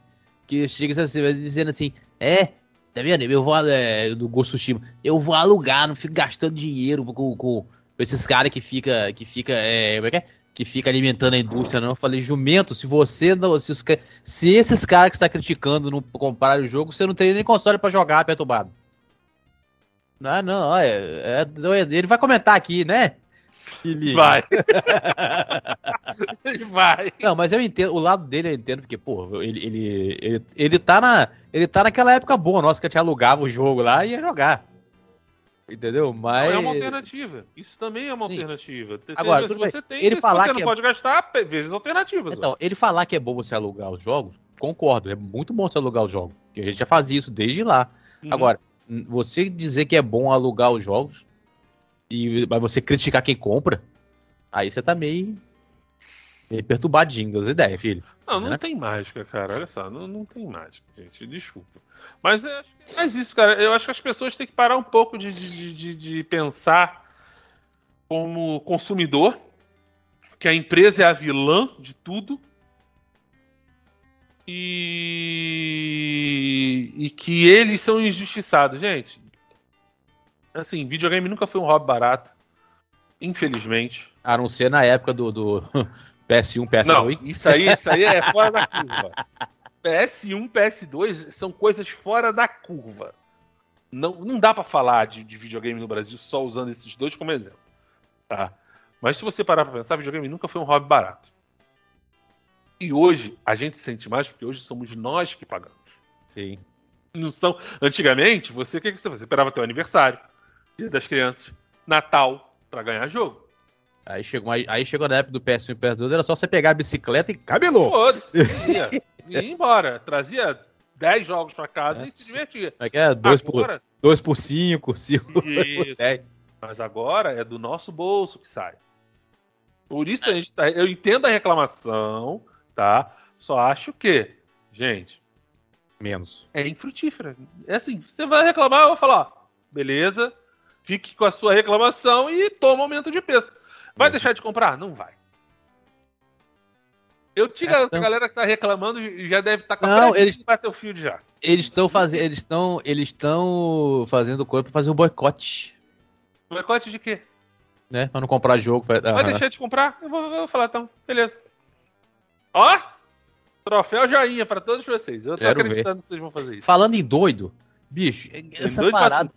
Que chega assim, dizendo assim: É, tá vendo? Eu vou é, do Ghost Tsushima, eu vou alugar, não fico gastando dinheiro com, com esses caras que fica, que fica, é, como é que é? Que fica alimentando a indústria, não. Eu falei, jumento, se você não. Se, os se esses caras que você tá criticando não compraram o jogo, você não teria nem console pra jogar perturbado. Não, não, é, é, ele vai comentar aqui, né? Ele- Vai. Vai. Não, mas eu entendo, o lado dele eu entendo, porque, pô, ele, ele, ele, ele, tá, na, ele tá naquela época boa nossa, que a gente alugava o jogo lá e ia jogar. Entendeu? Mas. É uma alternativa. Isso também é uma Sim. alternativa. Agora, você tem, Ele se falar você que não é- pode gastar, as alternativas. Então, ele falar que é bom você alugar os jogos, concordo, é muito bom você alugar os jogos. Porque a gente já fazia isso desde lá. Uhum. Agora, você dizer que é bom alugar os jogos, e mas você criticar quem compra, aí você tá meio, meio perturbadinho das ideias, filho. Não, não né? tem mágica, cara. Olha só, não, não tem mágica, gente. Desculpa. Mas é é mais isso, cara. Eu acho que as pessoas têm que parar um pouco de, de, de, de pensar como consumidor, que a empresa é a vilã de tudo. E, e que eles são injustiçados, gente. Assim, videogame nunca foi um hobby barato. Infelizmente. A não ser na época do, do PS1, Não, PS2. isso aí, isso aí é fora da curva. PS1, PS2 são coisas fora da curva. Não, não dá pra falar de, de videogame no Brasil só usando esses dois como exemplo. Tá? Mas se você parar pra pensar, videogame nunca foi um hobby barato. E hoje a gente sente mais porque hoje somos nós que pagamos. Sim. Não são. Antigamente, você o que, que você fazia? Você esperava teu aniversário, Dia das Crianças, Natal, pra ganhar jogo. Aí chegou, aí, aí chegou na época do PS1 e PS2, era só você pegar a bicicleta e cabelou. Foda-se, ia, ia embora. Trazia 10 jogos pra casa É, e se divertia. Como é que é? 2 por, Agora, dois por 5, 5 por Isso. 10. Mas agora é do nosso bolso que sai. Por isso a gente tá. Eu entendo a reclamação, tá? Só acho que, gente, Menos. é infrutífera. É assim, você vai reclamar, eu vou falar, ó, beleza, fique com a sua reclamação e toma aumento de preço. Vai deixar de comprar? Não vai. Eu te É, garanto, então- a galera que tá reclamando já deve estar com a Não, eles- bater o fio já. Eles estão fazendo. Eles estão. Eles estão fazendo coisa pra fazer um boicote. Boicote de quê? Né? Pra não comprar jogo. Vai, deixar de comprar? Eu vou, eu vou falar então. Beleza. Ó! Troféu joinha pra todos vocês. Eu tô Quero acreditando que vocês vão fazer isso. Falando em doido, bicho, essa Doido pra parada,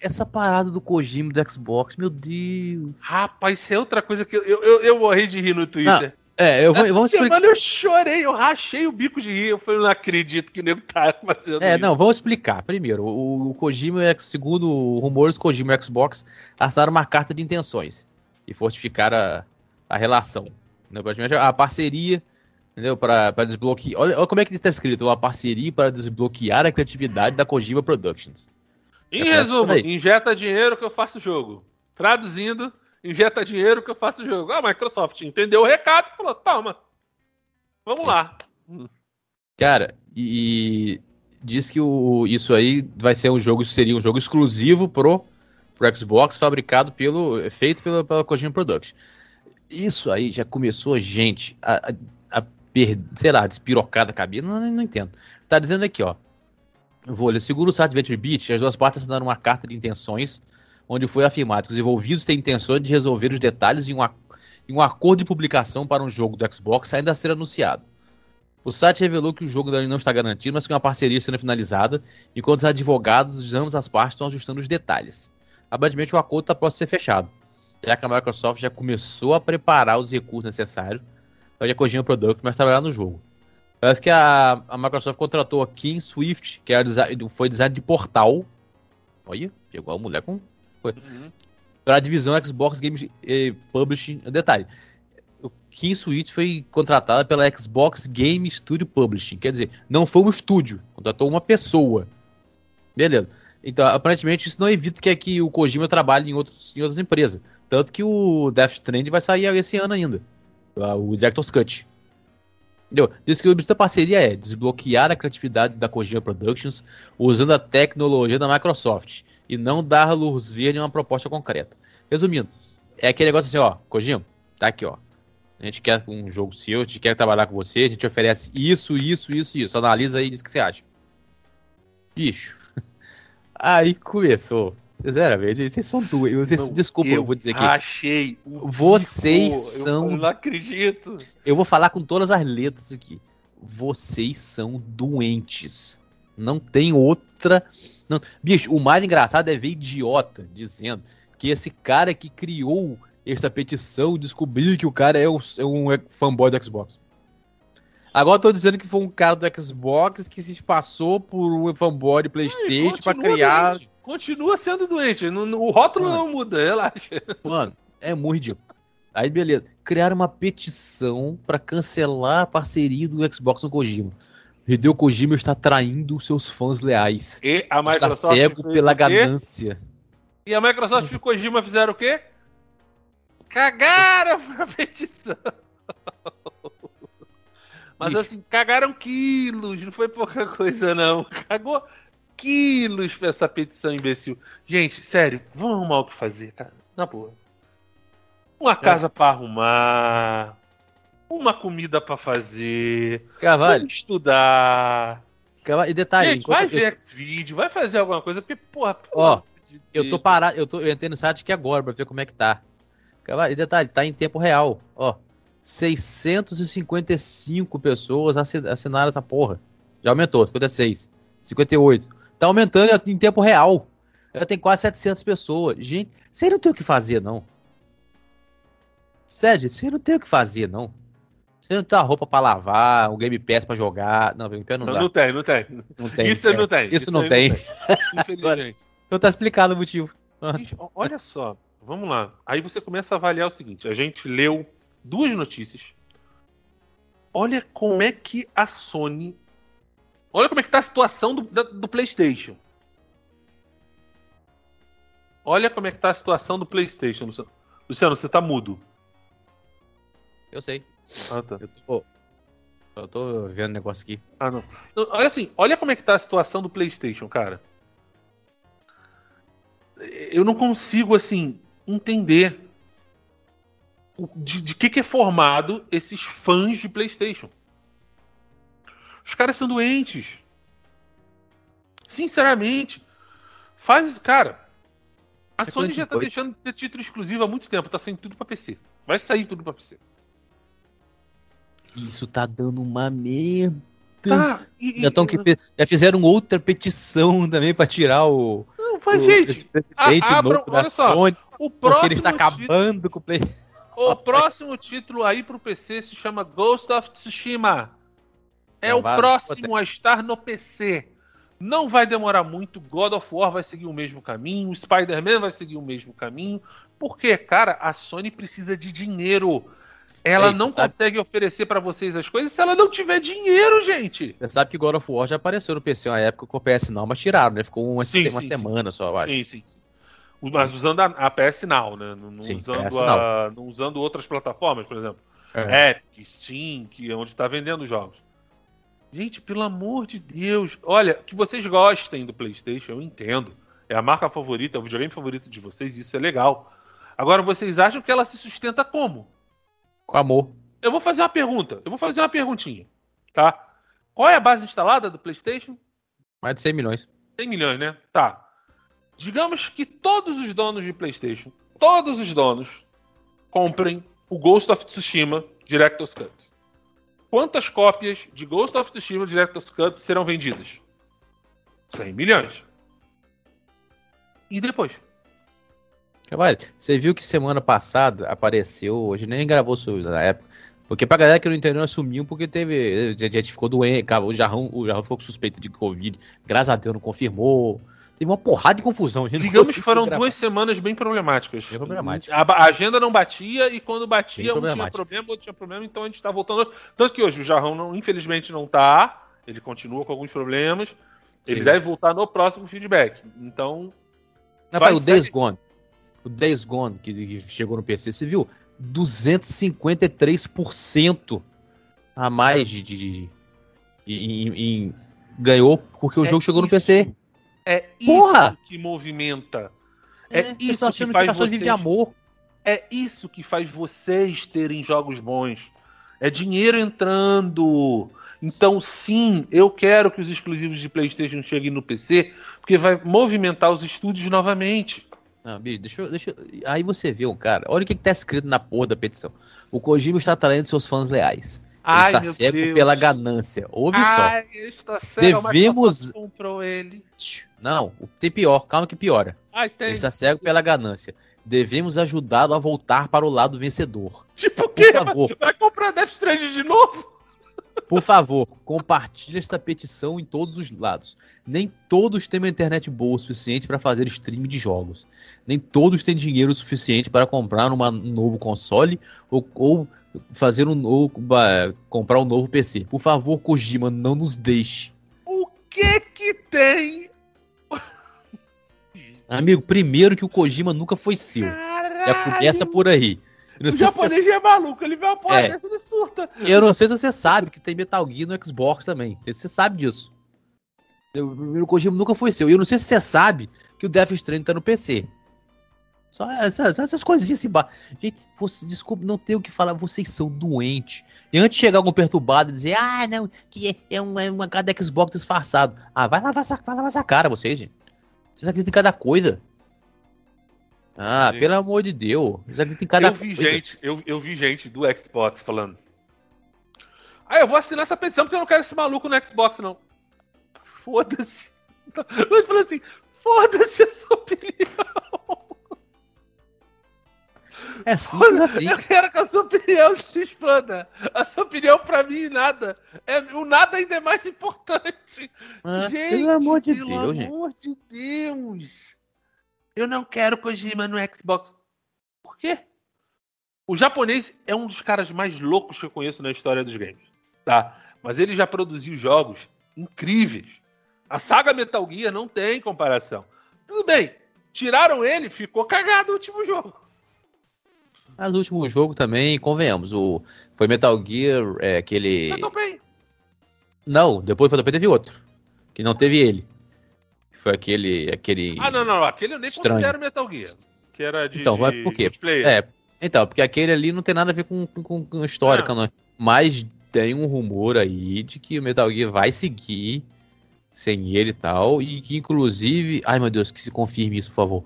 essa parada do Kojima do Xbox, meu Deus. Rapaz, isso é outra coisa que eu, eu, eu, morri de rir no Twitter. É, eu vou, Essa vamos explicar. eu chorei, eu rachei o bico de rir. Eu falei, não acredito que o nego tá fazendo É, isso. não, vamos explicar. Primeiro, o, o Kojima, é- segundo rumores, Kojima e o Xbox assinaram uma carta de intenções e fortificaram a, a relação. A parceria, entendeu? Para desbloquear. Olha, olha como é que está escrito: uma parceria para desbloquear a criatividade da Kojima Productions. Em É, resumo, injeta dinheiro que eu faço o jogo. Traduzindo, injeta dinheiro que eu faço o jogo. Ah, a Microsoft entendeu o recado e falou: toma. Vamos Sim. lá. Cara, e, e diz que o, isso aí vai ser um jogo, seria um jogo exclusivo pro, pro Xbox, fabricado pelo, feito pela, pela Kojima Productions. Isso aí já começou gente a, a per- sei lá, despirocada a cabeça, não, não entendo. Tá dizendo aqui, ó, vou ler, segundo o site Venture Beat, as duas partes assinaram uma carta de intenções, onde foi afirmado que os envolvidos têm intenções de resolver os detalhes em um, em um acordo de publicação para um jogo do Xbox ainda a ser anunciado. O site revelou que o jogo ainda não está garantido, mas que uma parceria sendo finalizada, enquanto os advogados de ambas as partes estão ajustando os detalhes. Aparentemente o acordo está próximo a ser fechado, já que a Microsoft já começou a preparar os recursos necessários para a Kojima Products mas trabalhar no jogo. Parece que a, a Microsoft contratou a Kim Swift, que era design- foi design de portal. Olha, chegou a mulher com Uhum. para a divisão Xbox Games eh, Publishing. Detalhe: o Kim Switch foi contratada pela Xbox Game Studio Publishing. Quer dizer, não foi um estúdio, contratou uma pessoa. Beleza. Então, aparentemente, isso não evita que, que o Kojima trabalhe em, outros, em outras empresas. Tanto que o Death Strand vai sair esse ano ainda. Ah, O Director's Cut. Entendeu? Diz que o objetivo da parceria é desbloquear a criatividade da Kojima Productions usando a tecnologia da Microsoft e não dar luz verde a uma proposta concreta. Resumindo, É aquele negócio assim, ó, Kojima, tá aqui, ó. A gente quer um jogo seu, a gente quer trabalhar com você, a gente oferece isso, isso, isso, isso. Analisa aí e diz o que você acha. Bicho. Aí começou. Sinceramente, vocês são dois. Vocês, Não, desculpa, eu, vou dizer aqui. Achei. Vocês bico. são- Eu não acredito. Eu vou falar com todas as letras aqui. Vocês são doentes. Não tem outra. Não. Bicho, o mais engraçado é ver idiota dizendo que esse cara que criou essa petição descobriu que o cara é um, é um fanboy do Xbox. Agora eu tô dizendo que foi um cara do Xbox que se passou por um fanboy de PlayStation pra Continua criar. doente. Continua sendo doente. O rótulo Mano. não muda, relaxa. Mano, é muito ridículo. Aí, beleza. Criaram uma petição pra cancelar a parceria do Xbox com o Kojima. Hideo Kojima está traindo seus fãs leais. E a Está Microsoft cego fez pela ganância. E a Microsoft e o Kojima fizeram o quê? Cagaram pra petição. Mas Bicho. assim, cagaram quilos, não foi pouca coisa não. Cagou quilos pra essa petição imbecil. Gente, sério, vamos arrumar o que fazer, cara. Na boa. Uma casa pra arrumar. Uma comida pra fazer. Carvalho, Vamos estudar. Carvalho, e detalhe, Gente, vai eu, ver X-Video, vai fazer alguma coisa, porque, porra, Ó, de eu tô parado, eu, tô, eu entrei no site aqui agora pra ver como é que tá. Carvalho, e detalhe, tá em tempo real. Ó, 655 pessoas assi- assinaram essa porra. Já aumentou, 56, 58. Tá aumentando em tempo real. Já tem quase 700 pessoas. Gente, você não tem o que fazer, não. Sério, você não tem o que fazer, não. Você não tem uma roupa pra lavar, um Game Pass pra jogar. Não, Game Pass não, Não, dá. não tem, não tem. Não tem. Isso não tem. Isso não aí tem. Infelizmente. Então tá explicado o motivo. Gente, olha só, vamos lá. Aí você começa a avaliar o seguinte: a gente leu duas notícias. Olha como é que a Sony. Olha como é que tá a situação do, do PlayStation. Olha como é que tá a situação do PlayStation. Luciano, Luciano você tá mudo. Eu sei. Ah, tá. Eu tô, eu tô vendo o negócio aqui. Ah, não. Olha assim, olha como é que tá a situação do PlayStation, cara. Eu não consigo, assim, entender de, de que, que é formado esses fãs de PlayStation. Os caras são doentes. Sinceramente. Faz. Cara, a É Sony já tá doido. deixando de ser título exclusivo há muito tempo. Tá saindo tudo pra PC. Vai sair tudo pra PC. Isso tá dando uma merda. Tá. E, Já, tão que, já fizeram outra petição também pra tirar o, Não, o mas, gente, esse presidente a- abram- olha só, Sony, o porque próximo ele está título- acabando com o Play. O próximo título aí pro PC se chama Ghost of Tsushima. É o próximo a estar no PC. Não vai demorar muito. God of War vai seguir o mesmo caminho. Spider-Man vai seguir o mesmo caminho. Porque, cara, a Sony precisa de dinheiro. Ela você não sabe- consegue oferecer pra vocês as coisas se ela não tiver dinheiro, gente. Você sabe que God of War já apareceu no PC uma época com o PS não, mas tiraram, né? Ficou uma, Sim, se- uma sim, semana só, eu acho. Sim, sim. sim. Mas usando a, a PS Now, né? Não, não Sim, usando PS a- não usando outras plataformas, por exemplo. É. Epic, Steam, que é onde está vendendo os jogos. Gente, pelo amor de Deus. Olha, que vocês gostem do PlayStation, eu entendo. É a marca favorita, é o videogame favorito de vocês, isso é legal. Agora, vocês acham que ela se sustenta como? Com amor. Eu vou fazer uma pergunta. Eu vou fazer uma perguntinha, tá? Qual é a base instalada do PlayStation? Mais de 100 milhões. 100 milhões, né? Tá. Digamos que todos os donos de PlayStation, todos os donos, comprem o Ghost of Tsushima Director's Cut. Quantas cópias de Ghost of Tsushima Director's Cut serão vendidas? 100 milhões. E depois? Carvalho, você viu que semana passada apareceu, hoje nem gravou sobre na época, porque pra galera que não entendeu, assumiu porque teve, a gente ficou doente, o Jarrão, o Jarrão ficou com suspeita de Covid, graças a Deus não confirmou, teve uma porrada de confusão. a gente não Digamos que foram gravar. duas semanas bem problemáticas. Bem problemáticas. A, a agenda não batia e quando batia um tinha problema, outro tinha problema, então a gente tá voltando. Tanto que hoje o Jarrão, não, infelizmente, não tá. Ele continua com alguns problemas. Ele Sim. deve voltar no próximo feedback. Então, Rapaz, vai o Days sair. Gone, o Days Gone que, que chegou no PC, você viu? 253% a mais de, de- em- em- ganhou porque o É jogo chegou no isso. PC. É Porra! isso que movimenta. É É, isso que faz que a pessoa vive de vocês- amor. É isso que faz vocês terem jogos bons. É dinheiro entrando. Então, sim, eu quero que os exclusivos de PlayStation cheguem no PC, porque vai movimentar os estúdios novamente. Não, bicho, deixa eu, deixa eu... Aí você vê um cara. Olha o que, que tá escrito na porra da petição. O Kojima está traindo seus fãs leais. Ele Ai, está cego Deus. pela ganância. Ouve Ai, ele está cego, Devemos- comprou ele. só. Não, tem pior. Calma que piora. Ai, Ele tem. está cego pela ganância. Devemos ajudá-lo a voltar para o lado vencedor. Tipo o Por quê? favor, Vai comprar Death Stranding de novo? por favor, compartilhe esta petição em todos os lados. Nem todos têm uma internet boa o suficiente para fazer stream de jogos. Nem todos têm dinheiro suficiente para comprar uma- um novo console ou, ou fazer um novo, ba- comprar um novo PC. Por favor, Kojima, não nos deixe. O que que tem? Amigo, primeiro que o Kojima nunca foi seu. Já começa por aí. Eu não, O sei se japonês você, é maluco, ele vê uma porra É. dessa, ele surta. eu não sei se você sabe que tem Metal Gear no Xbox também. Você sabe disso. Primeiro, o Kojima nunca foi seu. E eu não sei se você sabe que o Death Stranding tá no PC. Só essas, essas coisinhas assim. Gente, você, desculpa, não tem o que falar. Vocês são doentes. E antes de chegar algum perturbado e dizer, ah, não, que é, é, uma, é uma Xbox disfarçado. Ah, vai lavar, essa, vai lavar essa cara, vocês, gente. Vocês acreditam em cada coisa. Ah, Gente. pelo amor de Deus. Vocês acreditam em cada eu vi coisa. gente, eu, eu vi gente do Xbox falando. Ah, eu vou assinar essa petição porque eu não quero esse maluco no Xbox, não. Foda-se. Ele falou assim: foda-se a sua opinião. É simples assim. Eu quero que a sua opinião se expanda. A sua opinião, pra mim, nada. É, o nada ainda é mais importante. Ah, gente, pelo amor de pelo Deus, gente. amor de Deus. Eu não quero Kojima no Xbox. Por quê? O japonês é um dos caras mais loucos que eu conheço na história dos games. Tá? Mas ele já produziu jogos incríveis. A saga Metal Gear não tem comparação. Tudo bem. Tiraram ele, ficou cagado o último jogo. Mas o último jogo também, convenhamos, o, foi Metal Gear, é, aquele... Mas bem. Não, depois foi teve outro, que não teve ele. Foi aquele... aquele... Ah, não, não. Aquele eu nem Estranho. considero Metal Gear. Que era de. Então, de por quê? multiplayer. É, então, porque aquele ali não tem nada a ver com, com, com história, Não. canônica. mas tem um rumor aí de que o Metal Gear vai seguir sem ele e tal, e que inclusive, ai meu Deus, que se confirme isso, por favor,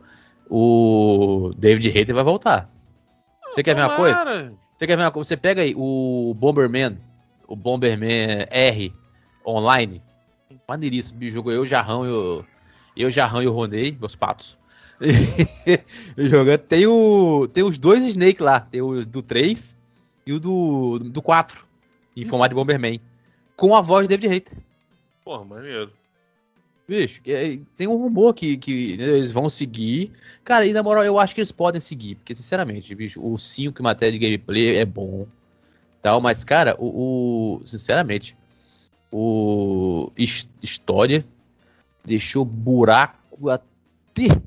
o David Hayter vai voltar. Você quer ver uma coisa? Você quer ver uma coisa? Você pega aí o Bomberman, o Bomberman R online. Maneiríssimo, bicho, jogou eu, Jarrão e o. Eu, o Jarrão e o Ronei, meus patos. Jogando. Tem, o, tem os dois Snake lá. Tem o do 3 e o do, do 4. Em formato de Bomberman. Com a voz de David Hater. Porra, maneiro. Bicho, é, tem um rumor que, que né, eles vão seguir. Cara, e na moral, eu acho que eles podem seguir. Porque, sinceramente, bicho, o 5 em matéria de gameplay é bom. Tal, mas, cara, o. o- sinceramente, o. his- História deixou buraco até.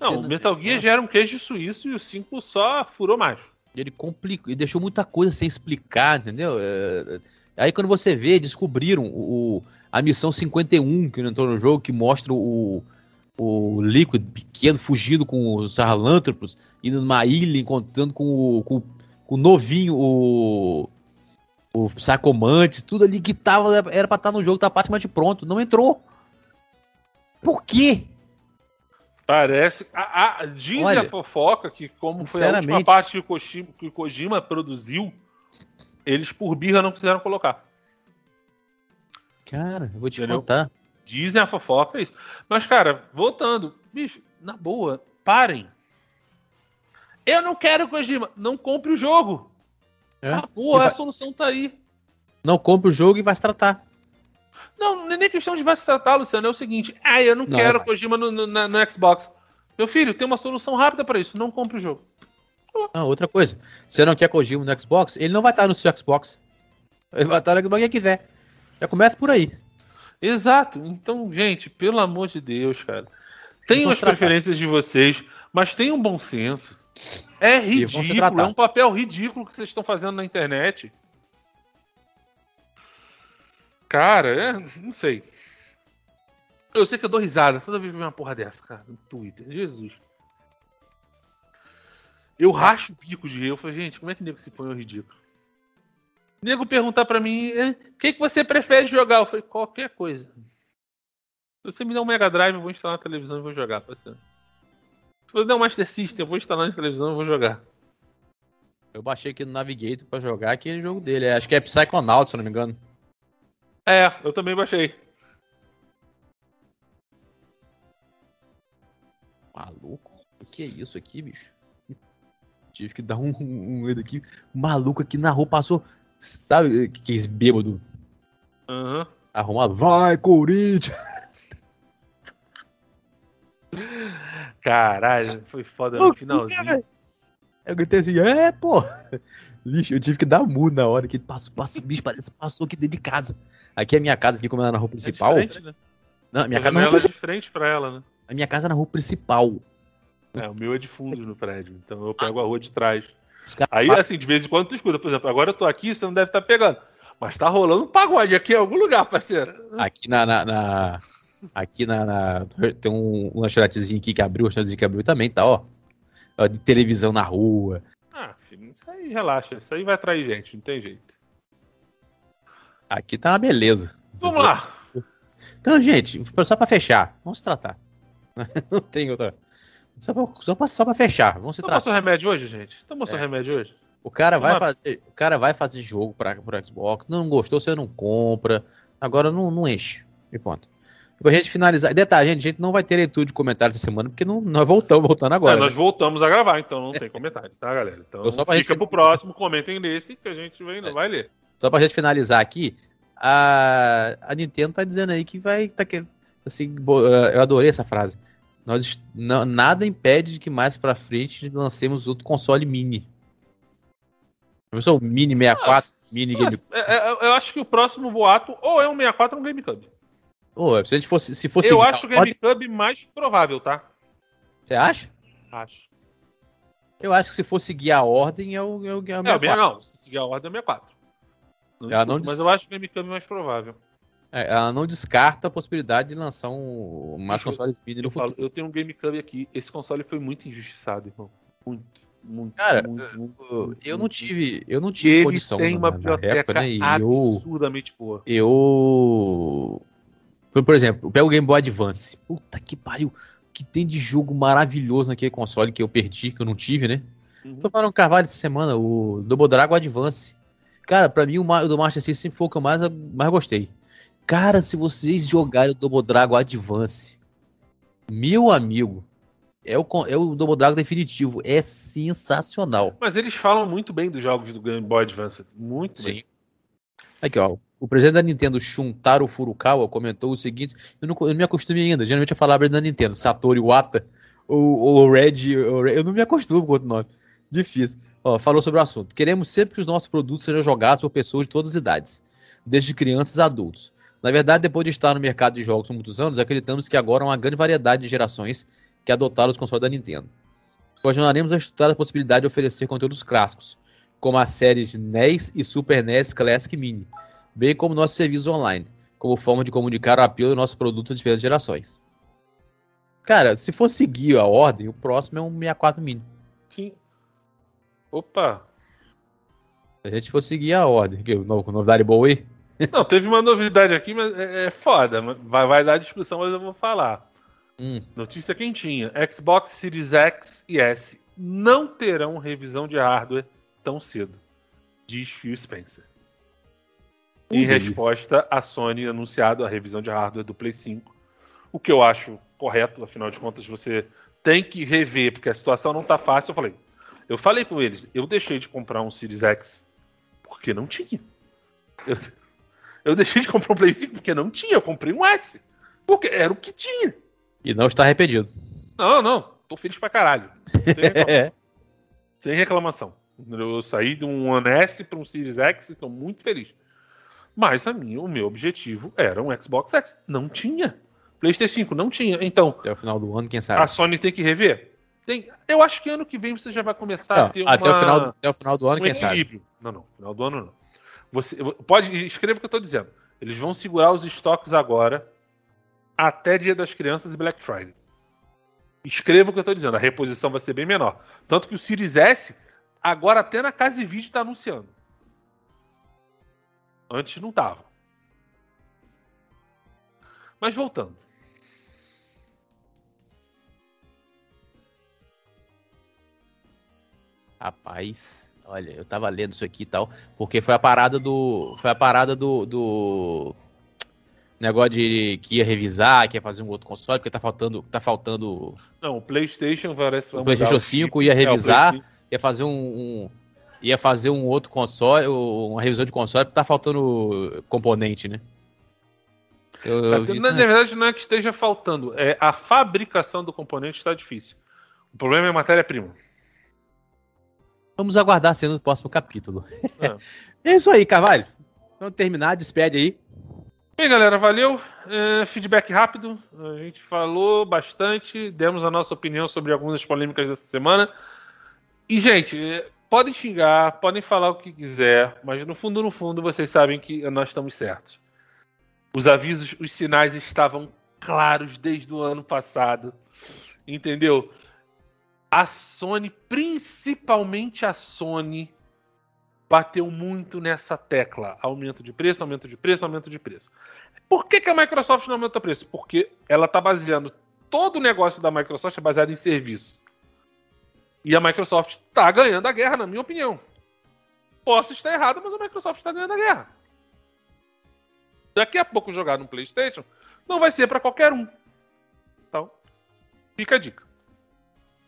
Não, o Metal Gear já era um queijo suíço e o 5 só furou mais. Ele complicou, ele deixou muita coisa sem explicar, entendeu? É, Aí quando você vê, descobriram o, a missão 51 que entrou no jogo, que mostra o, o Liquid pequeno fugindo com os Sahelanthropos, indo numa ilha, encontrando com o, com, com o novinho, o, o tudo ali que tava, era pra estar no jogo, tá praticamente pronto, não entrou. Por quê? Parece. A, a, diz Olha, a fofoca que, como foi a última parte que o, Kojima, que o Kojima produziu, eles por birra não quiseram colocar. Cara, eu vou te Entendeu? contar. Dizem a fofoca isso. Mas, cara, voltando, bicho, na boa, parem. Eu não quero Kojima. Não compre o jogo. É. Na boa, E a vai- solução tá aí. Não compra o jogo e vai se tratar. Não, não é nem questão de vai se tratar, Luciano. É o seguinte: ah, eu não, Não, quero vai. Kojima no, no, no Xbox. Meu filho, tem uma solução rápida pra isso. Não compre o jogo. Ah, outra coisa. Você não quer Kojima no Xbox? Ele não vai estar no seu Xbox. Ele vai estar no Xbox que quiser. Já começa por aí. Exato. Então, gente, pelo amor de Deus, cara. Tenham as preferências de vocês, mas tenham bom senso. É ridículo, é um papel ridículo que vocês estão fazendo na internet. Cara, é, não sei. Eu sei que eu dou risada toda vez que vem uma porra dessa, cara, no Twitter. Jesus. Eu racho o pico de rir. Eu falei, gente, como é que nego se põe o ridículo? Nego perguntar pra mim, o que, que você prefere jogar? Eu falei, qualquer coisa. Se você me der um Mega Drive, eu vou instalar na televisão e vou jogar, parceiro. Se você der um Master System, eu vou instalar na televisão e vou jogar. Eu baixei aqui no Navigator pra jogar aquele jogo dele. Acho que é Psychonaut, se eu não me engano. É, eu também baixei. Maluco? O que é isso aqui, bicho? Tive que dar um, um, um aqui. Maluco aqui na rua passou. Sabe que, que é esse bêbado? Aham. Arrumado. Vai, Corinthians! Caralho, foi foda no finalzinho. Eu gritei assim, é, pô. Bicho, eu tive que dar mu na hora que ele passou, passou, bicho, parece que passou aqui dentro de casa. Aqui é a minha casa, aqui como é na rua principal. É né? Não, minha casa na rua janela é de frente pra ela, né? A minha casa é na rua principal. É, o meu é de fundo no prédio, então eu pego a rua de trás. Aí, assim, de vez em quando tu escuta, por exemplo, agora eu tô aqui, você não deve estar pegando. Mas tá rolando um pagode aqui em algum lugar, parceiro. Aqui na. na- na- aqui na, na- Tem um, um lanchonetezinho aqui que abriu, um restaurantezinho que abriu também, tá, ó. Ó, De televisão na rua. Ah, filho, isso aí relaxa, isso aí vai atrair gente, não tem jeito. Aqui tá uma beleza. Vamos lá. Então, gente, só pra fechar, vamos tratar. Não tem outra. Só pra, só pra, só pra fechar, vamos se Tomou tratar. seu remédio hoje, gente? Tomou seu É. remédio hoje? O cara vai fazer, o cara vai fazer jogo para pro Xbox, não gostou, você não compra. Agora não, não enche. E ponto. Pra gente finalizar, detalhe, gente, a gente não vai ter leitura de comentários essa semana porque não, nós voltamos, voltando agora. É, nós né? voltamos a gravar, então não tem comentário, tá, galera? Então Então, só pra fica gente- pro próximo, comentem nesse que a gente vem, vai ler. Só pra gente finalizar aqui, a, a Nintendo tá dizendo aí que vai tá que, assim, bo- eu adorei essa frase. Nós nada impede que mais pra frente lancemos outro console mini. Pensou o Mini 64, Mini Game É, é, eu acho que o próximo boato ou é um 64 ou um GameCube. Ô, se a gente fosse, se fosse Eu seguir acho o GameCube mais provável, tá? Você acha? Acho. Eu acho que se for seguir a ordem é o, é o, é o É, o 64. bem, não, se seguir a ordem é 64. Não discuto, não mas dis- eu acho o GameCube mais provável. É, ela não descarta a possibilidade de lançar um mais eu- consoles mini no Eu, falo, futuro. eu tenho um GameCube aqui. Esse console foi muito injustiçado, irmão. Muito, muito. Cara, muito, muito, Eu, muito, eu não tive, eu não tive Eles condição têm na, uma na biblioteca época, né? E eu, absurdamente boa. eu, por, exemplo, pego o Game Boy Advance. Puta que pariu, que tem de jogo maravilhoso naquele console que eu perdi, que eu não tive, né? Uhum. Tô falando Carvalho essa semana, o Double Dragon Advance. Cara, pra mim o, o do Master System foi o que eu mais, mais gostei. Cara, se vocês jogarem o Double Dragon Advance, meu amigo, é o, é o Double Dragon definitivo. É sensacional. Mas eles falam muito bem dos jogos do Game Boy Advance. Muito bem. Aqui, ó. O presidente da Nintendo, Shuntaro Furukawa, comentou o seguinte: eu não, eu não me acostumei ainda. Geralmente eu falava da Nintendo, Satoru Iwata ou, ou Red, ou Red. Eu não me acostumo com outro nome. Difícil. Ó, falou sobre o assunto. Queremos sempre que os nossos produtos sejam jogados por pessoas de todas as idades, desde crianças a adultos. Na verdade, depois de estar no mercado de jogos por muitos anos, acreditamos que agora há uma grande variedade de gerações que adotaram os consoles da Nintendo. Continuaremos a estudar a possibilidade de oferecer conteúdos clássicos, como as séries NES e Super NES Classic Mini, bem como nossos serviços online, como forma de comunicar o apelo dos nossos produtos às diferentes gerações. Cara, se for seguir a ordem, o próximo é um 64 Mini. Sim. Opa! Se a gente for seguir a ordem, que no- novidade boa aí? Não, teve uma novidade aqui, mas é, é foda. Vai, vai dar discussão, mas eu vou falar. Hum, Notícia quentinha: Xbox Series X e S não terão revisão de hardware tão cedo, diz Phil Spencer. Em Uh, delícia. resposta à Sony anunciado a revisão de hardware do Play 5, o que eu acho correto, afinal de contas você tem que rever, porque a situação não tá fácil. Eu falei, eu falei com eles, eu deixei de comprar um Series X porque não tinha. Eu, eu deixei de comprar um Play 5 porque não tinha, eu comprei um S. Porque era o que tinha. e não está arrependido. Não, não, tô feliz pra caralho. Sem reclamação. Sem reclamação. Eu saí de um One S para um Series X e tô muito feliz. Mas a minha, o meu objetivo era um Xbox X. Não tinha. PlayStation 5 não tinha. Então, Até o final do ano, quem a sabe? Sony tem que rever? Tem. Eu acho que ano que vem você já vai começar Não, a ter até, uma, o final, até o final do ano, um quem sabe? equilíbrio. Não, não. Final do ano não. Você pode escreva o que eu tô dizendo. Eles vão segurar os estoques agora até Dia das Crianças e Black Friday. Escreva o que eu estou dizendo, a reposição vai ser bem menor. Tanto que o Series S, agora até na Casa e Vídeo está anunciando. Antes não estava. Mas voltando. Rapaz, olha, eu tava lendo isso aqui e tal, porque foi a parada do. Foi a parada do. do negócio de que ia revisar, que ia fazer um outro console, porque tá faltando. Tá faltando. Não, o PlayStation parece. O PlayStation 5 ia revisar, é, ia fazer um, um, Ia fazer um outro console, uma revisão de console, porque tá faltando componente, né? Eu, eu vi, na, na verdade, não é que esteja faltando, é a fabricação do componente está difícil. O problema é a matéria-prima. Vamos aguardar a cena do próximo capítulo. É. é isso aí, Carvalho. Vamos terminar, despede aí. Bem, galera, valeu. É, feedback rápido. A gente falou bastante, demos a nossa opinião sobre algumas polêmicas dessa semana. E, gente, é, podem xingar, podem falar o que quiser, mas no fundo, no fundo, vocês sabem que nós estamos certos. Os avisos, os sinais estavam claros desde o ano passado. Entendeu? A Sony, principalmente a Sony, bateu muito nessa tecla: aumento de preço, aumento de preço, aumento de preço. Por que, que a Microsoft não aumenta o preço? Porque ela está baseando todo o negócio da Microsoft é baseado em serviço. E a Microsoft está ganhando a guerra, na minha opinião. Posso estar errado, mas a Microsoft está ganhando a guerra. Daqui a pouco jogar no PlayStation não vai ser para qualquer um. Então, fica a dica.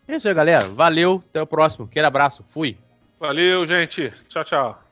É isso aí, galera. Valeu. Até o próximo. Aquele abraço. Fui. Valeu, gente. Tchau, tchau.